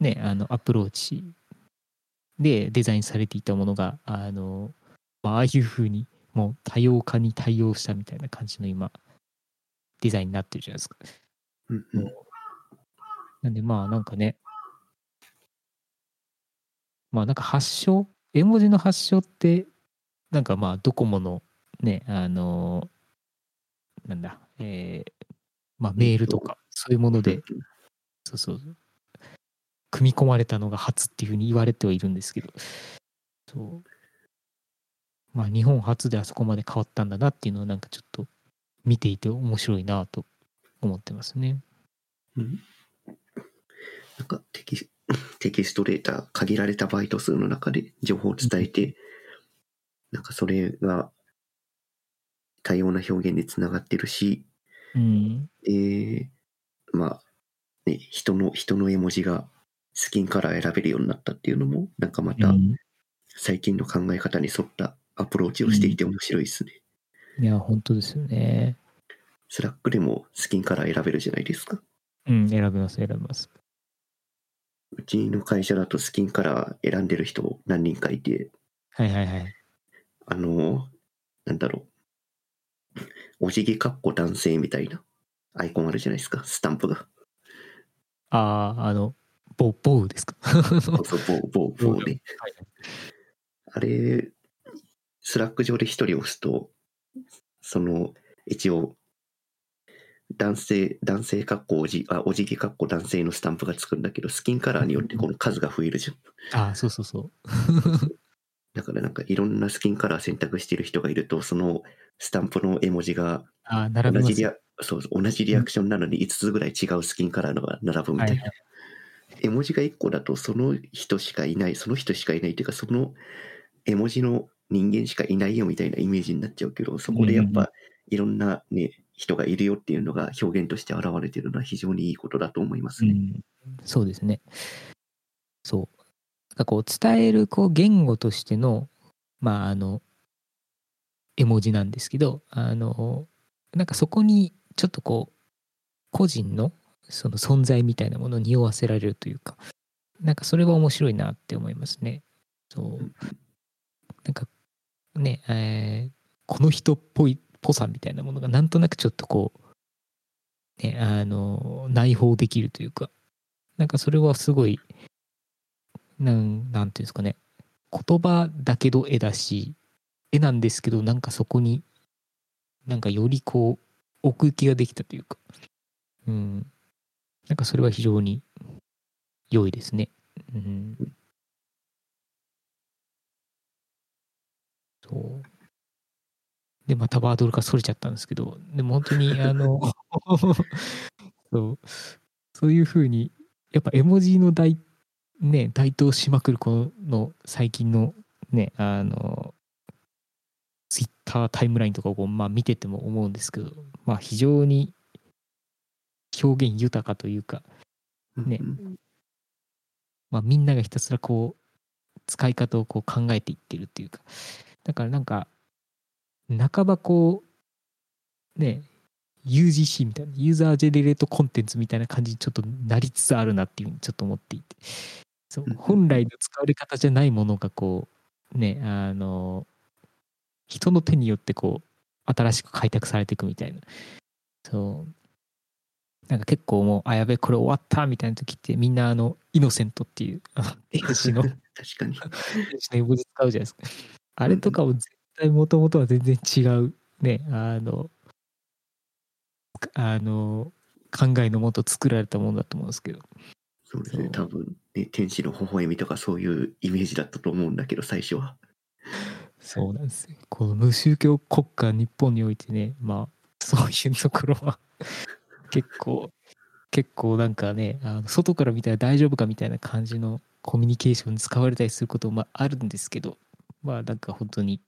ね、あの、アプローチでデザインされていたものが、あの、まあ、ああいうふうに、もう多様化に対応したみたいな感じの今、デザインになってるじゃないですか。うんうん。なんでまあなんかね、まあなんか発祥、絵文字の発祥って、なんかまあドコモのね、あのなんだ、えーまあメールとか、そういうもので、そうそうそう、組み込まれたのが初っていうふうに言われてはいるんですけど、そう。まあ日本初であそこまで変わったんだなっていうのをなんかちょっと見ていて面白いなと思ってますね。うんなんかテキステキストデータ、限られたバイト数の中で情報を伝えて、なんかそれが多様な表現につながってるし、うん。で、まあ、ね、人の、人の絵文字がスキンカラー選べるようになったっていうのも、なんかまたうん最近の考え方に沿ったアプローチをしていて面白いですね。いや、本当ですよね。 Slack でもスキンカラー選べるじゃないですか。うん、選びます、選びます。うちの会社だとスキンカラー選んでる人何人かいて、はいはいはい。あの、なんだろう。お辞儀かっこ男性みたいなアイコンあるじゃないですか、スタンプが。ああ、あの、ボ bow ですか？そうそう、棒、棒、棒ね。はいあれ、 Slack 上で一人押すと、その、一応、男性、男性かっこおじ、あ、お辞儀かっこ男性のスタンプがつくんだけど、スキンカラーによってこの数が増えるじゃん。ああ、そうそうそう。<laughs> だからなんかいろんなスキンカラー選択してる人がいると、そのスタンプの絵文字が同じリア、そうそう、同じリアクションなのに5つぐらい違うスキンカラーのが並ぶみたいな。はいはい。絵文字が1個だとその人しかいない、その人しかいないっていうか、その絵文字の人間しかいないよみたいなイメージになっちゃうけど、そこでやっぱいろんなね、人がいるよっていうのが表現として現れてるのは非常にいいことだと思いますね。うん、そうですね。そう。なんかこう、伝えるこう言語としての、まあ、あの、絵文字なんですけど、あの、なんかそこにちょっとこう、個人の、その存在みたいなものを匂わせられるというかなんかそれは面白いなって思いますね。そうなんかね、えーこの人っぽいぽさみたいなものがなんとなくちょっとこうねあの内包できるというかなんかそれはすごいなんなんていうんですかね言葉だけど絵だし絵なんですけどなんかそこになんかよりこう奥行きができたというかうん。なんかそれは非常に良いですね。うん。そう。でまたワードルからそれちゃったんですけどでも本当にあの <laughs> そう。そういうふうにやっぱ絵文字の大ね台頭しまくるこの最近のねあのツイッタータイムラインとかをこう、まあ、見てても思うんですけどまあ非常に表現豊かというかね。うん。まあ、みんながひたすらこう使い方をこう考えていってるっていうか。だからなんか半ばこうね UGC みたいなユーザージェネレートコンテンツみたいな感じにちょっとなりつつあるなっていうふうにちょっと思っていて。そううん。本来の使われ方じゃないものがこうねあの人の手によってこう新しく開拓されていくみたいな。そう。なんか結構もうあやべこれ終わったみたいな時ってみんなあのイノセントっていうあの <laughs> 天使の確かに。天使の絵文字使うじゃないですか。あれとかも絶対もともとは全然違うねあのあの考えのもと作られたものだと思うんですけどそうですね。多分、ね、天使の微笑みとかそういうイメージだったと思うんだけど、最初は。そうなんですよこの無宗教国家日本においてねまあそういうところは結構結構なんかねあの外から見たら大丈夫かみたいな感じのコミュニケーションに使われたりすることもまああるんですけどまあなんか本当に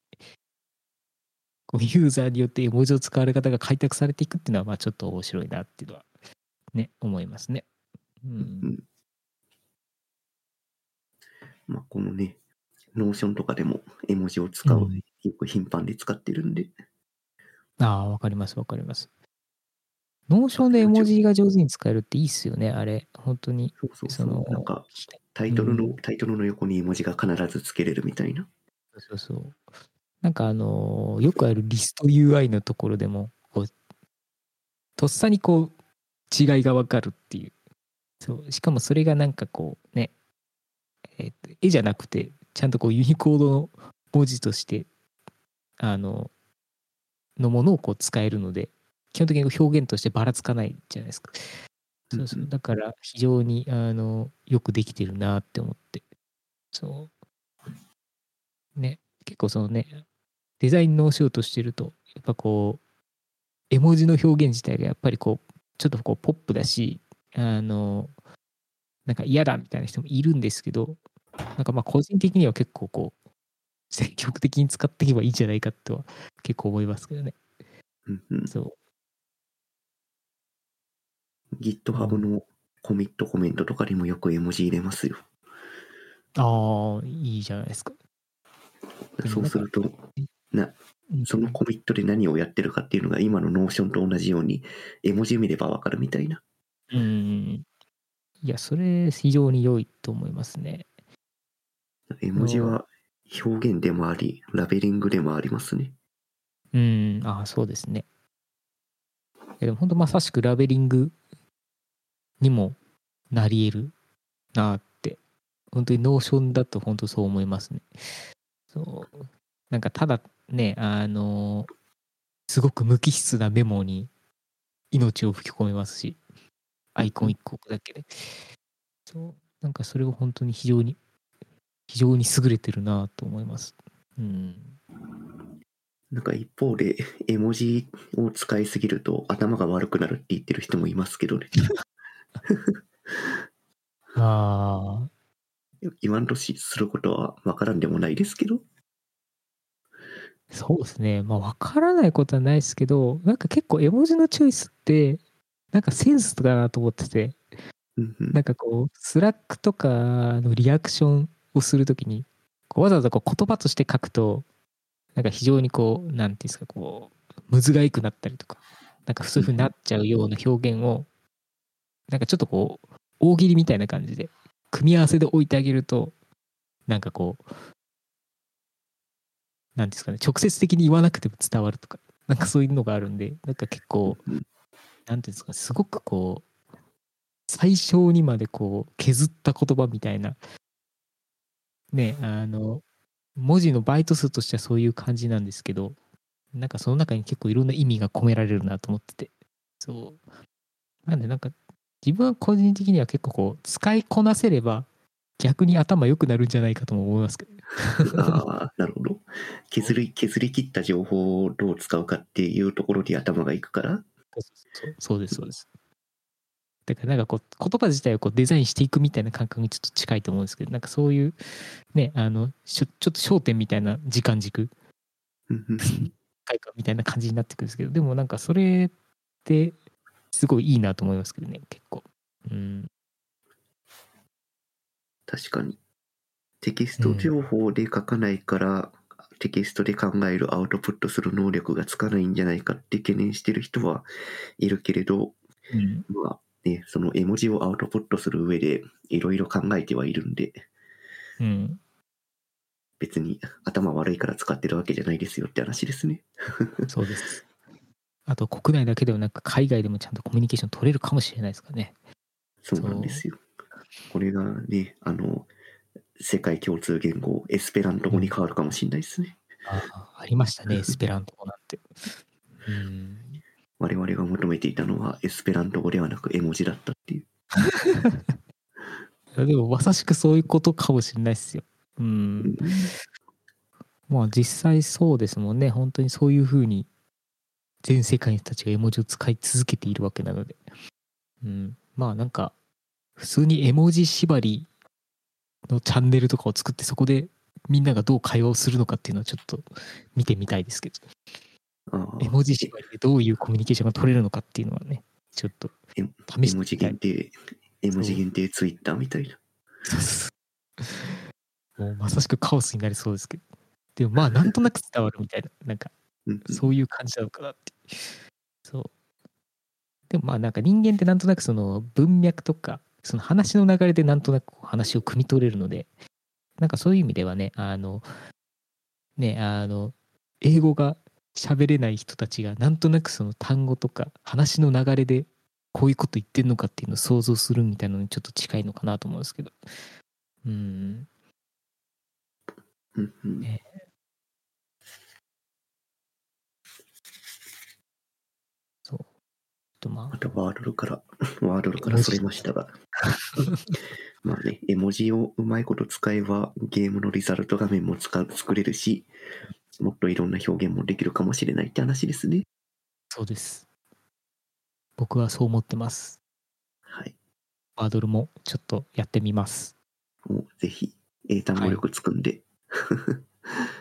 ユーザーによって絵文字の使われ方が開拓されていくっていうのはまあちょっと面白いなっていうのはね思いますね。う、うんん。まあ、このね、 Notion とかでも絵文字を使う、うんよく頻繁に使ってるんで、ああわかりますわかります。 Notion で絵文字が上手に使えるっていいっすよねあれ本当にそうそうそのなんか、タイトルの、うんタイトルの横に絵文字が必ずつけれるみたいな。そうそう。なんかあのーよくあるリスト UI のところでも、こう、とっさにこう、違いがわかるっていう。そう。しかもそれがなんかこう、ね、えーと絵じゃなくて、ちゃんとこう、ユニコードの文字として、あの、のものをこう使えるので、基本的に表現としてばらつかないじゃないですか。そうそうう。んだから、非常に、あの、よくできてるなって思って。そう。ね、結構そのね、デザインのお仕事してると、やっぱこう、絵文字の表現自体がやっぱりこう、ちょっとこう、ポップだし、あの、なんか嫌だみたいな人もいるんですけど、なんかまあ個人的には結構こう、積極的に使っていけばいいんじゃないかとは結構思いますけどね。うんうん、そう。GitHub のコミットコメントとかにもよく絵文字入れますよ。ああ、いいじゃないですか。そうすると、なうんそのコミットで何をやってるかっていうのが今の Notion と同じように絵文字見ればわかるみたいな。うん。いや、それ非常に良いと思いますね。絵文字は表現でもあり、ラベリングでもありますね。うん、ああ、そうですね。でも本当まさしくラベリングにもなり得るなって、本当に Notion だと本当そう思いますね。そう。なんかただね、あのすごく無機質なメモに命を吹き込めますし、アイコン一個だけで。そう。なんかそれを本当に非常に、非常に優れてるなと思います。うん。なんか一方で絵文字を使いすぎると頭が悪くなるって言ってる人もいますけどね。<laughs> ああ、<laughs> 言わんとしすることはわからんでもないですけど。そうですね。まあ、わからないことはないですけど、なんか結構絵文字のチョイスって、なんかセンスだなと思ってて、うんうんなんかこう、 Slack とかのリアクションをするときに、わざわざこう言葉として書くと、なんか非常にこう、なんていうんですか、こう、むずがゆくなったりとか、なんかそういうふうになっちゃうような表現を、なんかちょっとこう大喜利みたいな感じで組み合わせで置いてあげるとなんかこうなんですかね直接的に言わなくても伝わるとかなんかそういうのがあるんでなんか結構うんなんていうんですかすごくこう最小にまでこう削った言葉みたいなねあの文字のバイト数としてはそういう感じなんですけどなんかその中に結構いろんな意味が込められるなと思っててそう。なんでなんか自分は個人的には結構こう使いこなせれば逆に頭良くなるんじゃないかとも思いますけど <laughs> ああ、なるほど。削り、削り切った情報をどう使うかっていうところに頭がいくから。そうですそうですだからなんかこう言葉自体をこうデザインしていくみたいな感覚にちょっと近いと思うんですけどなんかそういうねあのちょっと焦点みたいな時間軸みたいな感じになってくるんですけどでもなんかそれってすごいいいなと思いますけどね結構。うん確かに。テキスト情報で書かないから、テキストで考えるアウトプットする能力がつかないんじゃないかって懸念してる人はいるけれど、うんまあね、その絵文字をアウトプットする上でいろいろ考えてはいるんで、うん別に頭悪いから使ってるわけじゃないですよって話ですね。<laughs> そうですあと国内だけではなく海外でもちゃんとコミュニケーション取れるかもしれないですからねそうなんですよ。これがね、あの、世界共通言語、エスペラント語に変わるかもしれないですね。あありましたねエスペラント語なんて。うん。我々が求めていたのはエスペラント語ではなく絵文字だったっていう。<laughs> でもまさしくそういうことかもしれないですよ。ううん。んまあ実際そうですもんね。本当にそういうふうに全世界の人たちが絵文字を使い続けているわけなので、うん、まあなんか普通に絵文字縛りのチャンネルとかを作ってそこでみんながどう会話をするのかっていうのをちょっと見てみたいですけど絵文字縛りでどういうコミュニケーションが取れるのかっていうのはねちょっとえ試してみたい絵文字限。定、絵文字限定ツイッターみたいな。そうそうもうまさしくカオスになりそうですけどでもまあなんとなく伝わるみたいななんかそういう感じなのかなって。そう。でもまあなんか人間ってなんとなくその文脈とかその話の流れでなんとなく話を汲み取れるのでなんかそういう意味ではねあのねあの英語が喋れない人たちがなんとなくその単語とか話の流れでこういうこと言ってんのかっていうのを想像するみたいなのにちょっと近いのかなと思うんですけど。うん。うんうん。ねそうちょっとまあまたワードルから、<laughs> ワードルからそれましたが。<laughs> まあね、絵文字をうまいこと使えばゲームのリザルト画面も使う作れるし、もっといろんな表現もできるかもしれないって話ですね。そうです。僕はそう思ってます。はい。ワードルもちょっとやってみます。もうぜひ、英単語力つくんで。やっ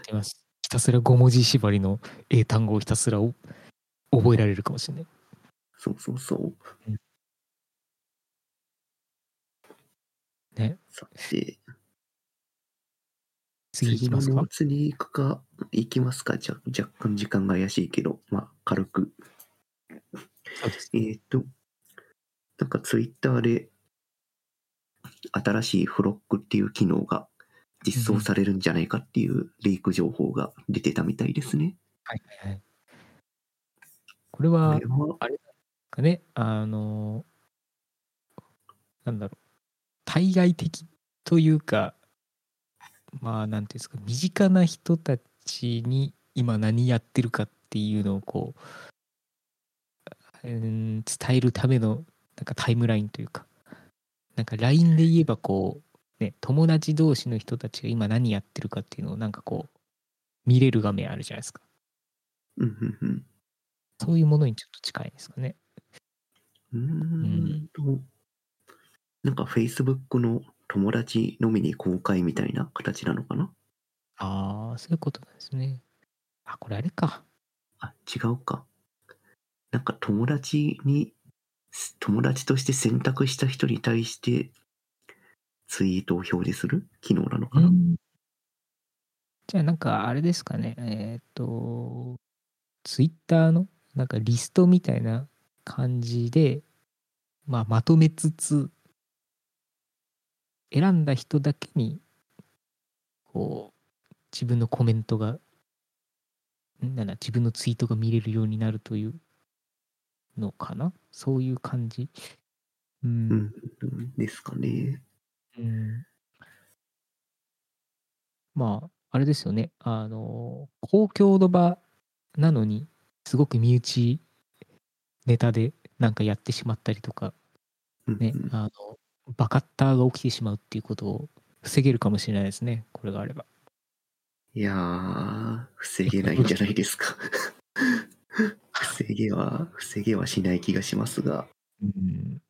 てみます。ひたすら5文字縛りの英単語をひたすらお覚えられるかもしれない。そうそうそう。ね。さて、次いきますか？のノー。ツに行くか、行きますか？じゃ若干時間が怪しいけど、まあ、軽く。えっ、と、なんかツイッターで、新しいフロックっていう機能が実装されるんじゃないかっていうリーク情報が出てたみたいですね。はいはいはい。これこはれ、は、かね、あの、なんだろう、対外的というか、まあ、なんていうんですか、身近な人たちに今何やってるかっていうのをこう、うん伝えるためのなんかタイムラインというか、なんか LINE で言えばこう、ね、友達同士の人たちが今何やってるかっていうのをなんかこう、見れる画面あるじゃないですか。うんうんうん。そういうものにちょっと近いですかね。うーんと、なんか Facebook の友達のみに公開みたいな形なのかな？ああ、そういうことなんですね。あ、これあれか。あ、違うか。なんか友達に、友達として選択した人に対してツイートを表示する？機能なのかな、じゃあなんかあれですかね。えーっ、と、ツイッターのなんかリストみたいな感じで、まあ、まとめつつ、選んだ人だけに、こう、自分のコメントが、んなんだ、自分のツイートが見れるようになるというのかな？そういう感じ。う。うんん。ですかね。うん。まあ、あれですよね。あの、公共の場なのに、すごく身内ネタでなんかやってしまったりとか、ね、うんうんあの、バカッターが起きてしまうっていうことを防げるかもしれないですね。これがあれば。いやー、防げないんじゃないですか。防げは、防げはしない気がしますが、うん。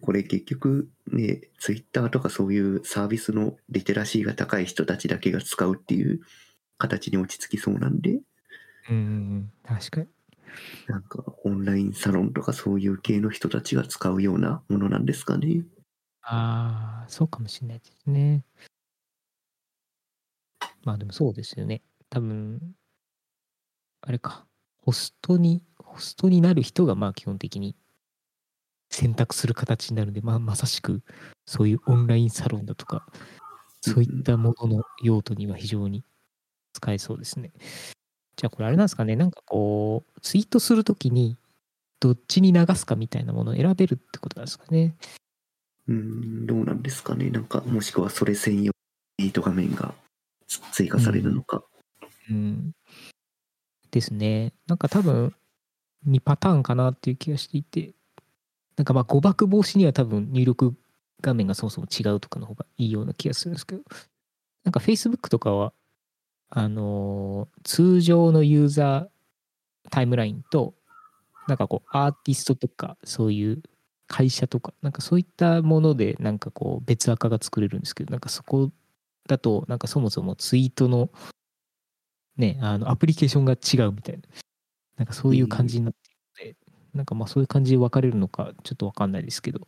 これ結局ね、ツイッターとかそういうサービスのリテラシーが高い人たちだけが使うっていう形に落ち着きそうなんで、うん。確かに。なんかオンラインサロンとかそういう系の人たちが使うようなものなんですかね。ああ、そうかもしれないですね。まあでもそうですよね。多分、あれか、ホストに、ホストになる人がまあ基本的に選択する形になるんで、まあまさしくそういうオンラインサロンだとか、そういったものの用途には非常に使えそうですね。じゃあこれあれなんですかね、なんかこう、ツイートするときにどっちに流すかみたいなものを選べるってことなんですかね。うーん、どうなんですかね。なんか、もしくはそれ専用ツイート画面がつ追加されるのか。うん。ですね。なんか多分2パターンかなっていう気がしていて、なんかまあ誤爆防止には多分入力画面がそもそも違うとかの方がいいような気がするんですけど、なんか Facebook とかは、あのー通常のユーザータイムラインと、なんかこうアーティストとかそういう会社とか、なんかそういったものでなんかこう別アカが作れるんですけど、なんかそこだとなんかそもそもツイートのね、あのアプリケーションが違うみたいな、なんかそういう感じになっているので、なんかまあそういう感じで分かれるのかちょっと分かんないですけど、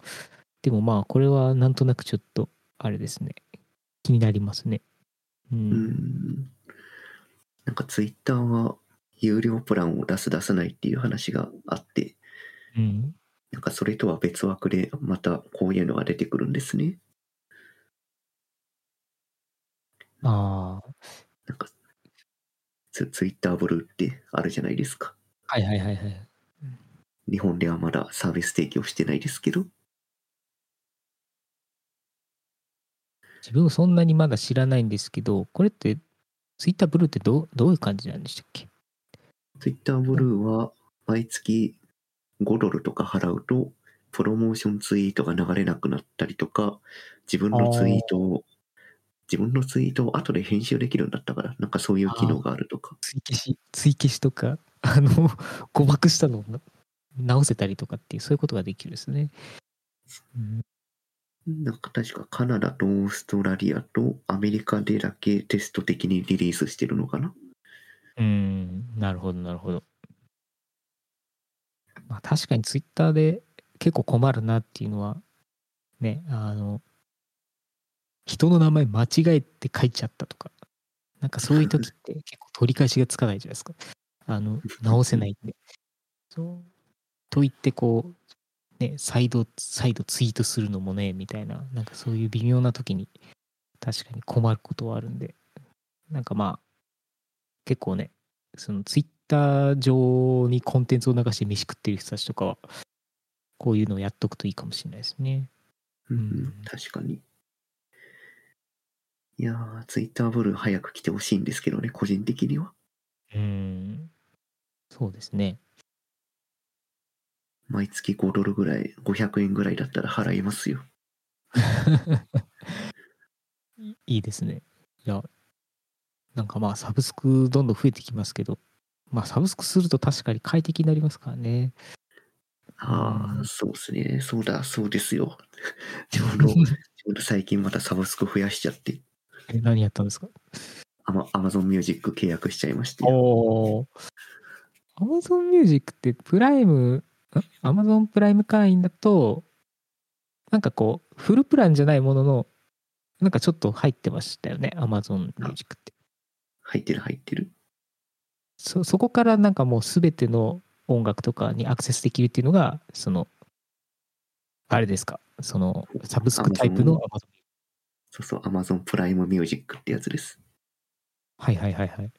でもまあこれはなんとなくちょっとあれですね、気になりますね。う。うん。なんかツイッターは有料プランを出す出さないっていう話があって、うん。なんかそれとは別枠でまたこういうのが出てくるんですね。ああ、なんかツツイッターブルーってあるじゃないですか。はいはいはいはい。日本ではまだサービス提供してないですけど。自分そんなにまだ知らないんですけど、これってツイッターブルーってどうどういう感じなんでしたっけ？ツイッターブルーは毎月5ドルとか払うと、プロモーションツイートが流れなくなったりとか、自分のツイートを、自分のツイートを後で編集できるんだったから、なんかそういう機能があるとか。追消し、追消しとか、<laughs> あの、誤爆したのをな直せたりとかっていう、そういうことができるんですね。うんなんか確かカナダとオーストラリアとアメリカでだけテスト的にリリースしてるのかな？うん、なるほど、なるほど。まあ、確かにツイッターで結構困るなっていうのは、ね、あの、人の名前間違えて書いちゃったとか、なんかそういう時って結構取り返しがつかないじゃないですか。あの、直せないんで。そう。と言ってこう、ね、再度、再度ツイートするのもね、みたいな、なんかそういう微妙な時に確かに困ることはあるんで、なんかまあ、結構ね、そのツイッター上にコンテンツを流して飯食ってる人たちとかは、こういうのをやっとくといいかもしれないですね。うんうん確かに。いやー、ツイッターブルー早く来てほしいんですけどね、個人的には。うん。そうですね。毎月5ドルぐらい、500円ぐらいだったら払いますよ。い <laughs> いいですね。いや、なんかまあサブスクどんどん増えてきますけど、まあサブスクすると確かに快適になりますからね。ああ、うんそうですね。そうだ、そうですよ。<laughs> ちょうど、ちょうど最近またサブスク増やしちゃって、え何やったんですか？アマアマゾンミュージック契約しちゃいまして。おお。Amazon Music ってプライム、ん Amazon プライム会員だと、なんかこう、フルプランじゃないものの、なんかちょっと入ってましたよね、Amazon Music って。入ってる入ってる。そそこからなんかもうすべての音楽とかにアクセスできるっていうのが、その、あれですか、そのサブスクタイプの Amazon。そうそう、Amazon プライムミュージックってやつです。はいはいはいはい。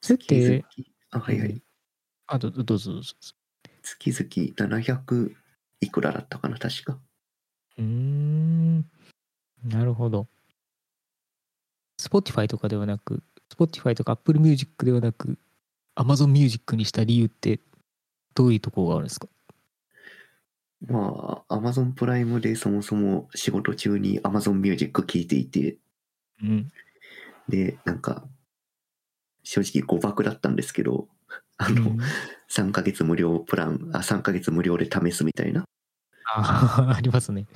それっ月て、々、あ、はいはい。あ、どどうぞどうぞ。月々700いくらだったかな、確か。うーん、なるほど。Spotify とかではなく、Spotify とか Apple Music ではなく、Amazon Music にした理由って、どういうところがあるんですか？まあ、Amazon プライムでそもそも仕事中に Amazon ミュージック聴いていて、うん。で、なんか、正直誤爆だったんですけど、あの、うん3ヶ月無料プラン、あ、3ヶ月無料で試すみたいな、あ <laughs> ありますね。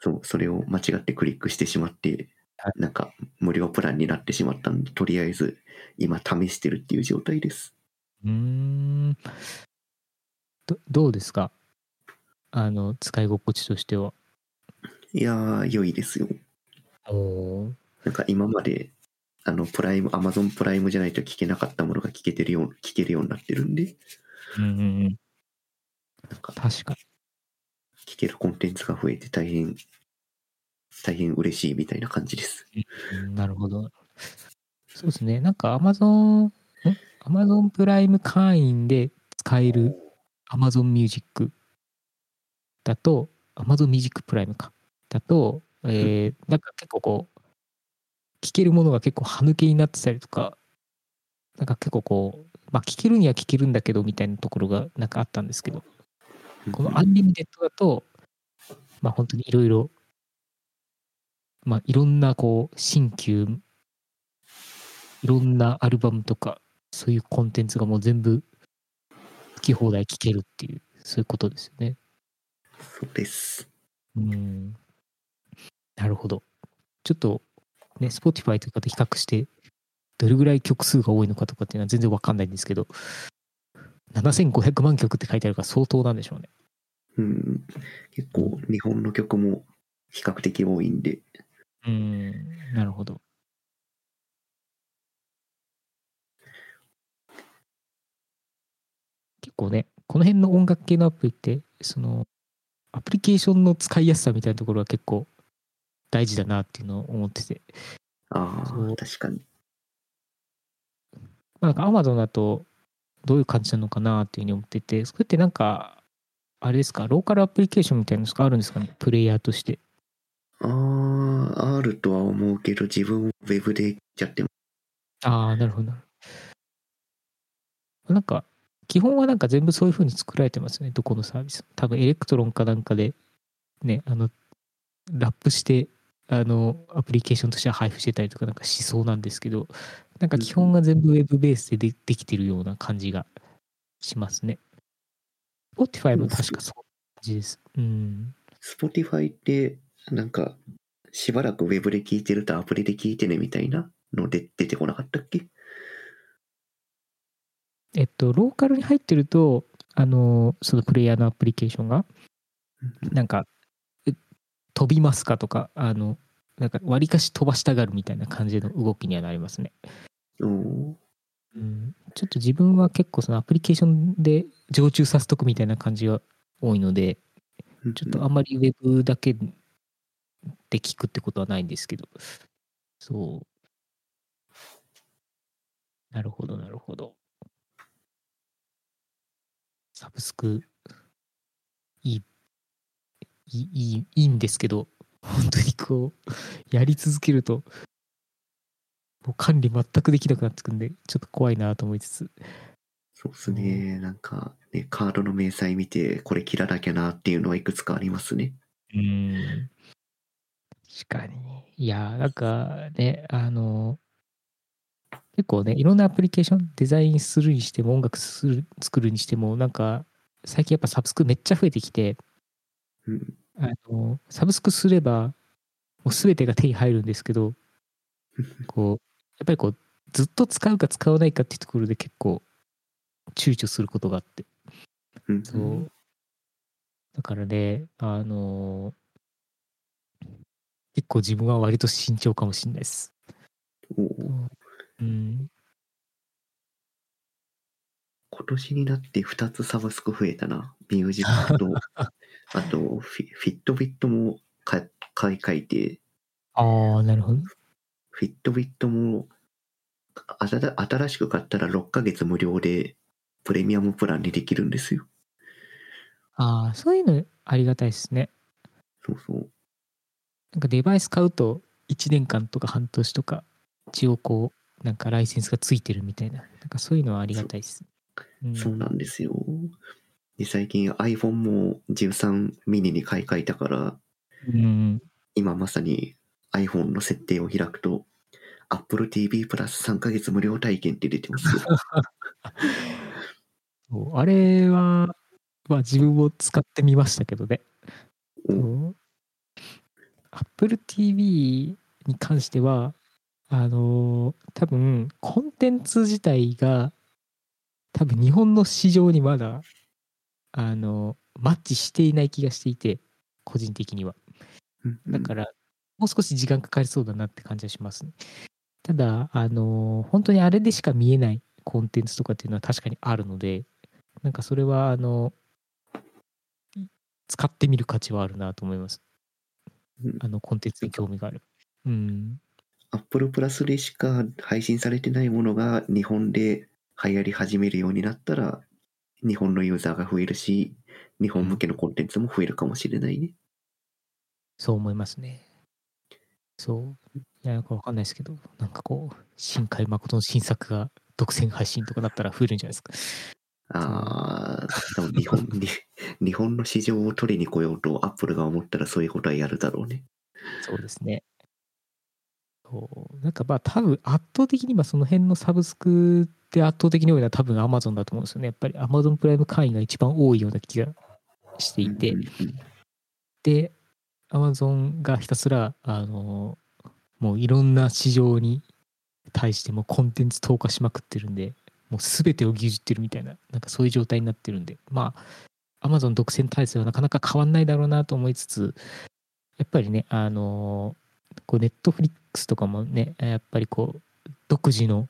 そう、それを間違ってクリックしてしまっては、なんか無料プランになってしまったんで、とりあえず今試してるっていう状態です。うーん。どどうですか？あの、使い心地としては。いやー、良いですよ。おなんか今まで、あの、プライム、アマゾンプライムじゃないと聞けなかったものが聞けてるよう、聞けるようになってるんで、うんうんうん。なんか確か聞けるコンテンツが増えて大変、大変嬉しいみたいな感じです。なるほど。そうですね。なんか Amazon、ん Amazon プライム会員で使える Amazon Music だと、Amazon Music プライムか。だと、えーなんか結構こう、聞けるものが結構歯抜けになってたりとか、なんか結構こう、まあ聞けるには聞けるんだけどみたいなところがなんかあったんですけど、この Unlimited だと、まあ本当にいろいろ、まあいろんなこう、新旧、いろんなアルバムとか、そういうコンテンツがもう全部、好き放題聞けるっていう、そういうことですよね。そうです。うん。なるほど。ちょっと、ね、Spotify とかと比較して、どれぐらい曲数が多いのかとかっていうのは全然わかんないんですけど、7500万曲って書いてあるから相当なんでしょうね。うん。結構日本の曲も比較的多いんで、うん、なるほど。結構ね、この辺の音楽系のアプリって、その、アプリケーションの使いやすさみたいなところは結構大事だなっていうのを思ってて、ああ、確かに。まあ、なんか Amazon だとどういう感じなのかなっていうふうに思ってて、それってなんか、あれですか、ローカルアプリケーションみたいなのがあるんですかね、プレイヤーとして。ああ、あるとは思うけど、自分ウェブでやっちゃっても、ああ、なるほど。なんか、基本はなんか全部そういう風に作られてますよね、どこのサービスも。多分 Electron かなんかで、ね、あの、ラップして、あの、アプリケーションとしては配布してたりとかなんかしそうなんですけど、なんか基本が全部ウェブベースででできてるような感じがしますね。Spotify も確かそう感じです。うん。Spotify って、なんか、しばらくウェブで聞いてるとアプリで聞いてねみたいなので出てこなかったっけ？えっと、ローカルに入ってると、あの、そのプレイヤーのアプリケーションが、なんか、え飛びますかとか、あの、なんか、わりかし飛ばしたがるみたいな感じの動きにはなりますね。うん、ちょっと自分は結構そのアプリケーションで常駐させとくみたいな感じが多いので、ちょっとあんまりウェブだけで聞くってことはないんですけど、そう。なるほど、なるほど。サブスク、いい、いい、いいんですけど、本当にこう、やり続けると、もう管理全くできなくなってくんで、ちょっと怖いなと思いつつ、そうですね。なんか、ね、カードの明細見て、これ切らなきゃなっていうのはいくつかありますね。うーん。確かに。いや、なんかね、あの、結構ね、いろんなアプリケーション、デザインするにしても、音楽する作るにしても、なんか、最近やっぱサブスクめっちゃ増えてきて、うん。あの、サブスクすれば、もう全てが手に入るんですけど、こう、やっぱりこう、ずっと使うか使わないかっていうところで結構、躊躇することがあって。うんそう。だからね、あの結構自分は割と慎重かもしれないです。うん。今年になって2つサブスク増えたな。ミュージックと、<laughs> あとフィ、フィットビットも買買い替えて、ああ、なるほど。フィットビットも、新しく買ったら6ヶ月無料でプレミアムプランにできるんですよ。ああ、そういうのありがたいですね。そうそう。なんかデバイス買うと1年間とか半年とか一応こうなんかライセンスがついてるみたいななんかそういうのはありがたいです。うん。そうなんですよ。で、最近 iPhone も13ミニに買い替えたから、うん、今まさに iPhone の設定を開くと、Apple TV プラス3ヶ月無料体験って出てます <laughs> あれは、まあ、自分も使ってみましたけどね。Apple TV に関しては、あのー多分コンテンツ自体が多分日本の市場にまだ、あのマッチしていない気がしていて個人的には。だからもう少し時間かかりそうだなって感じはしますね。ただあのー本当にあれでしか見えないコンテンツとかっていうのは確かにあるのでなんかそれはあの使ってみる価値はあるなと思います。うん。あのコンテンツに興味がある。うん、Apple プラスでしか配信されてないものが日本で流行り始めるようになったら、日本のユーザーが増えるし、日本向けのコンテンツも増えるかもしれないね。そう思いますね。そう。いや、なんかわかんないですけど、なんかこう、新海誠の新作が独占配信とかなったら増えるんじゃないですか。ああ、多分日本に、日本の市場を取りに来ようと Apple が思ったらそういうことはやるだろうね。そうですね。そう。なんかまあ多分圧倒的に今その辺のサブスクで圧倒的に多いのは多分 Amazon だと思うんですよね。やっぱり Amazon プライム会員が一番多いような気がしていて、で、アマゾンがひたすら、あの、もういろんな市場に対してもコンテンツ投下しまくってるんで、もう全てを牛耳ってるみたいな、なんかそういう状態になってるんで、まあ、アマゾン独占体制はなかなか変わんないだろうなと思いつつ、やっぱりね、あの、こうネットフリックスとかもね、やっぱりこう、独自の、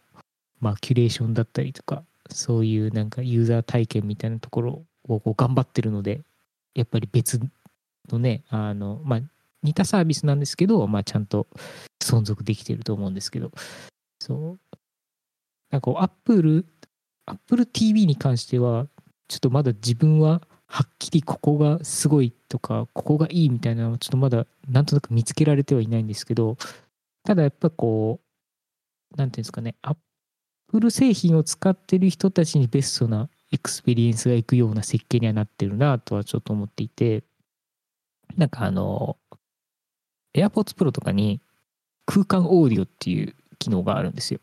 まあ、キュレーションだったりとか、そういうなんかユーザー体験みたいなところをこう頑張ってるので、やっぱり別のね、あの、まあ、似たサービスなんですけど、まあ、ちゃんと存続できてると思うんですけど、そう。なんかこう、アップル、アップル TV に関しては、ちょっとまだ自分ははっきりここがすごいとか、ここがいいみたいなのはちょっとまだなんとなく見つけられてはいないんですけど、ただやっぱこう、なんていうんですかね、 Apple 製品を使ってる人たちにベストなエクスペリエンスがいくような設計にはなってるなとはちょっと思っていて、なんかあの、AirPods Pro とかに空間オーディオっていう機能があるんですよ。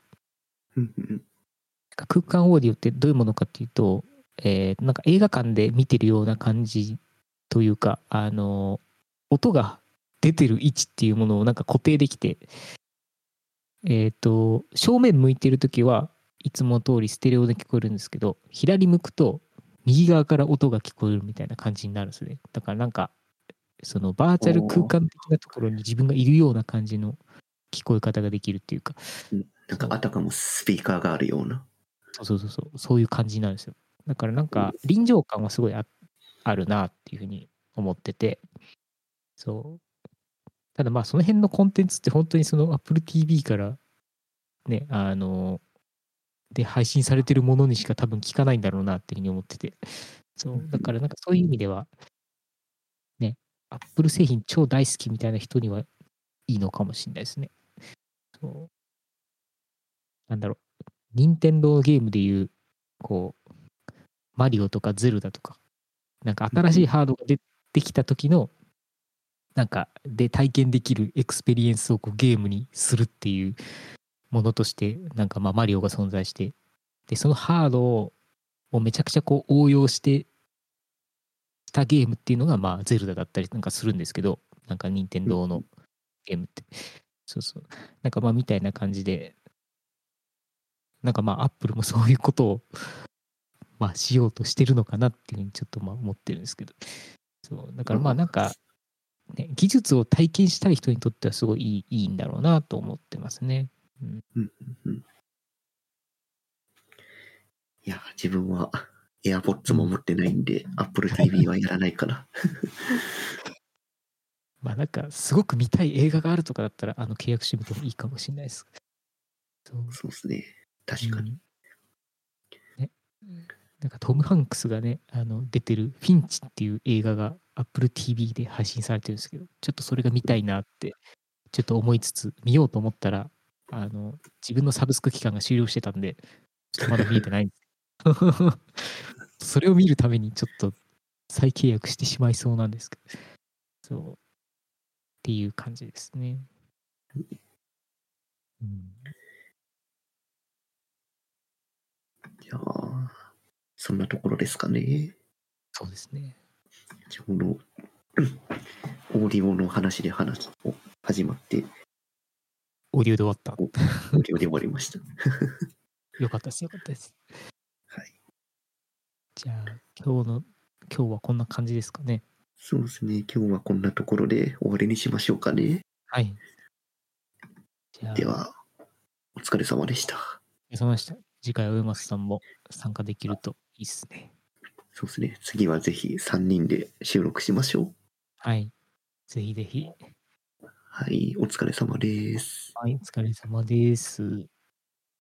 空間オーディオってどういうものかっていうと、えーなんか映画館で見てるような感じというか、あの、音が出てる位置っていうものをなんか固定できて、えっ、と、正面向いてるときはいつも通りステレオで聞こえるんですけど、左向くと右側から音が聞こえるみたいな感じになるんですね。だからなんか、そのバーチャル空間的なところに自分がいるような感じの聞こえ方ができるっていうか、なんかあたかもスピーカーがあるような。そうそうそうそう、そういう感じなんですよ。だからなんか臨場感はすごいああるなっていうふうに思ってて、そう。ただまあその辺のコンテンツって本当にその Apple TV からね、あの、で配信されてるものにしか多分聞かないんだろうなっていうふうに思ってて、そう。だからなんかそういう意味では、ね、Apple 製品超大好きみたいな人にはいいのかもしれないですね。そう。なんだろう。任天堂ゲームでいう、こう、マリオとかゼルダとか、なんか新しいハードが出てきた時の、なんか、で体験できるエクスペリエンスをこうゲームにするっていうものとして、なんかまあマリオが存在して、で、そのハードをめちゃくちゃこう応用して、したゲームっていうのがまあゼルダだったりなんかするんですけど、なんか任天堂のゲームって。そうそう。なんかまあみたいな感じで、なんかまあアップルもそういうことをまあしようとしてるのかなっていうふうにちょっとまあ思ってるんですけど。そう。だからまあなんか、ね、技術を体験したい人にとってはすごいいいいいんだろうなと思ってますね。うん、うんうんうんいや、自分は AirPods も持ってないんで、Apple TV はやらないかな。<laughs> まあなんか、すごく見たい映画があるとかだったら、あの、契約してみてもいいかもしれないです。そうそうですね。確かに。うんね、なんかトム・ハンクスがね、あの出てる「フィンチ」っていう映画が Apple TV で配信されてるんですけど、ちょっとそれが見たいなって、ちょっと思いつつ、見ようと思ったら、あの自分のサブスク期間が終了してたんで、ちょっとまだ見えてないんです。<laughs> それを見るためにちょっと再契約してしまいそうなんですけど、そう。っていう感じですね。うんじゃあ、そんなところですかね。そうですね。ちょうど、うんオーディオの話で話を始まって、オーディオで終わった？オーディオで終わりました。<laughs> よかったです、よかったです。はい。じゃあ、今日の、今日はこんな感じですかね。そうですね。今日はこんなところで終わりにしましょうかね。はい。では、お疲れ様でした。お疲れ様でした。次回は上松さんも参加できるといいですね。そうですね。次はぜひ3人で収録しましょう。はい。ぜひぜひ。はい。お疲れ様です。はい、お疲れ様です。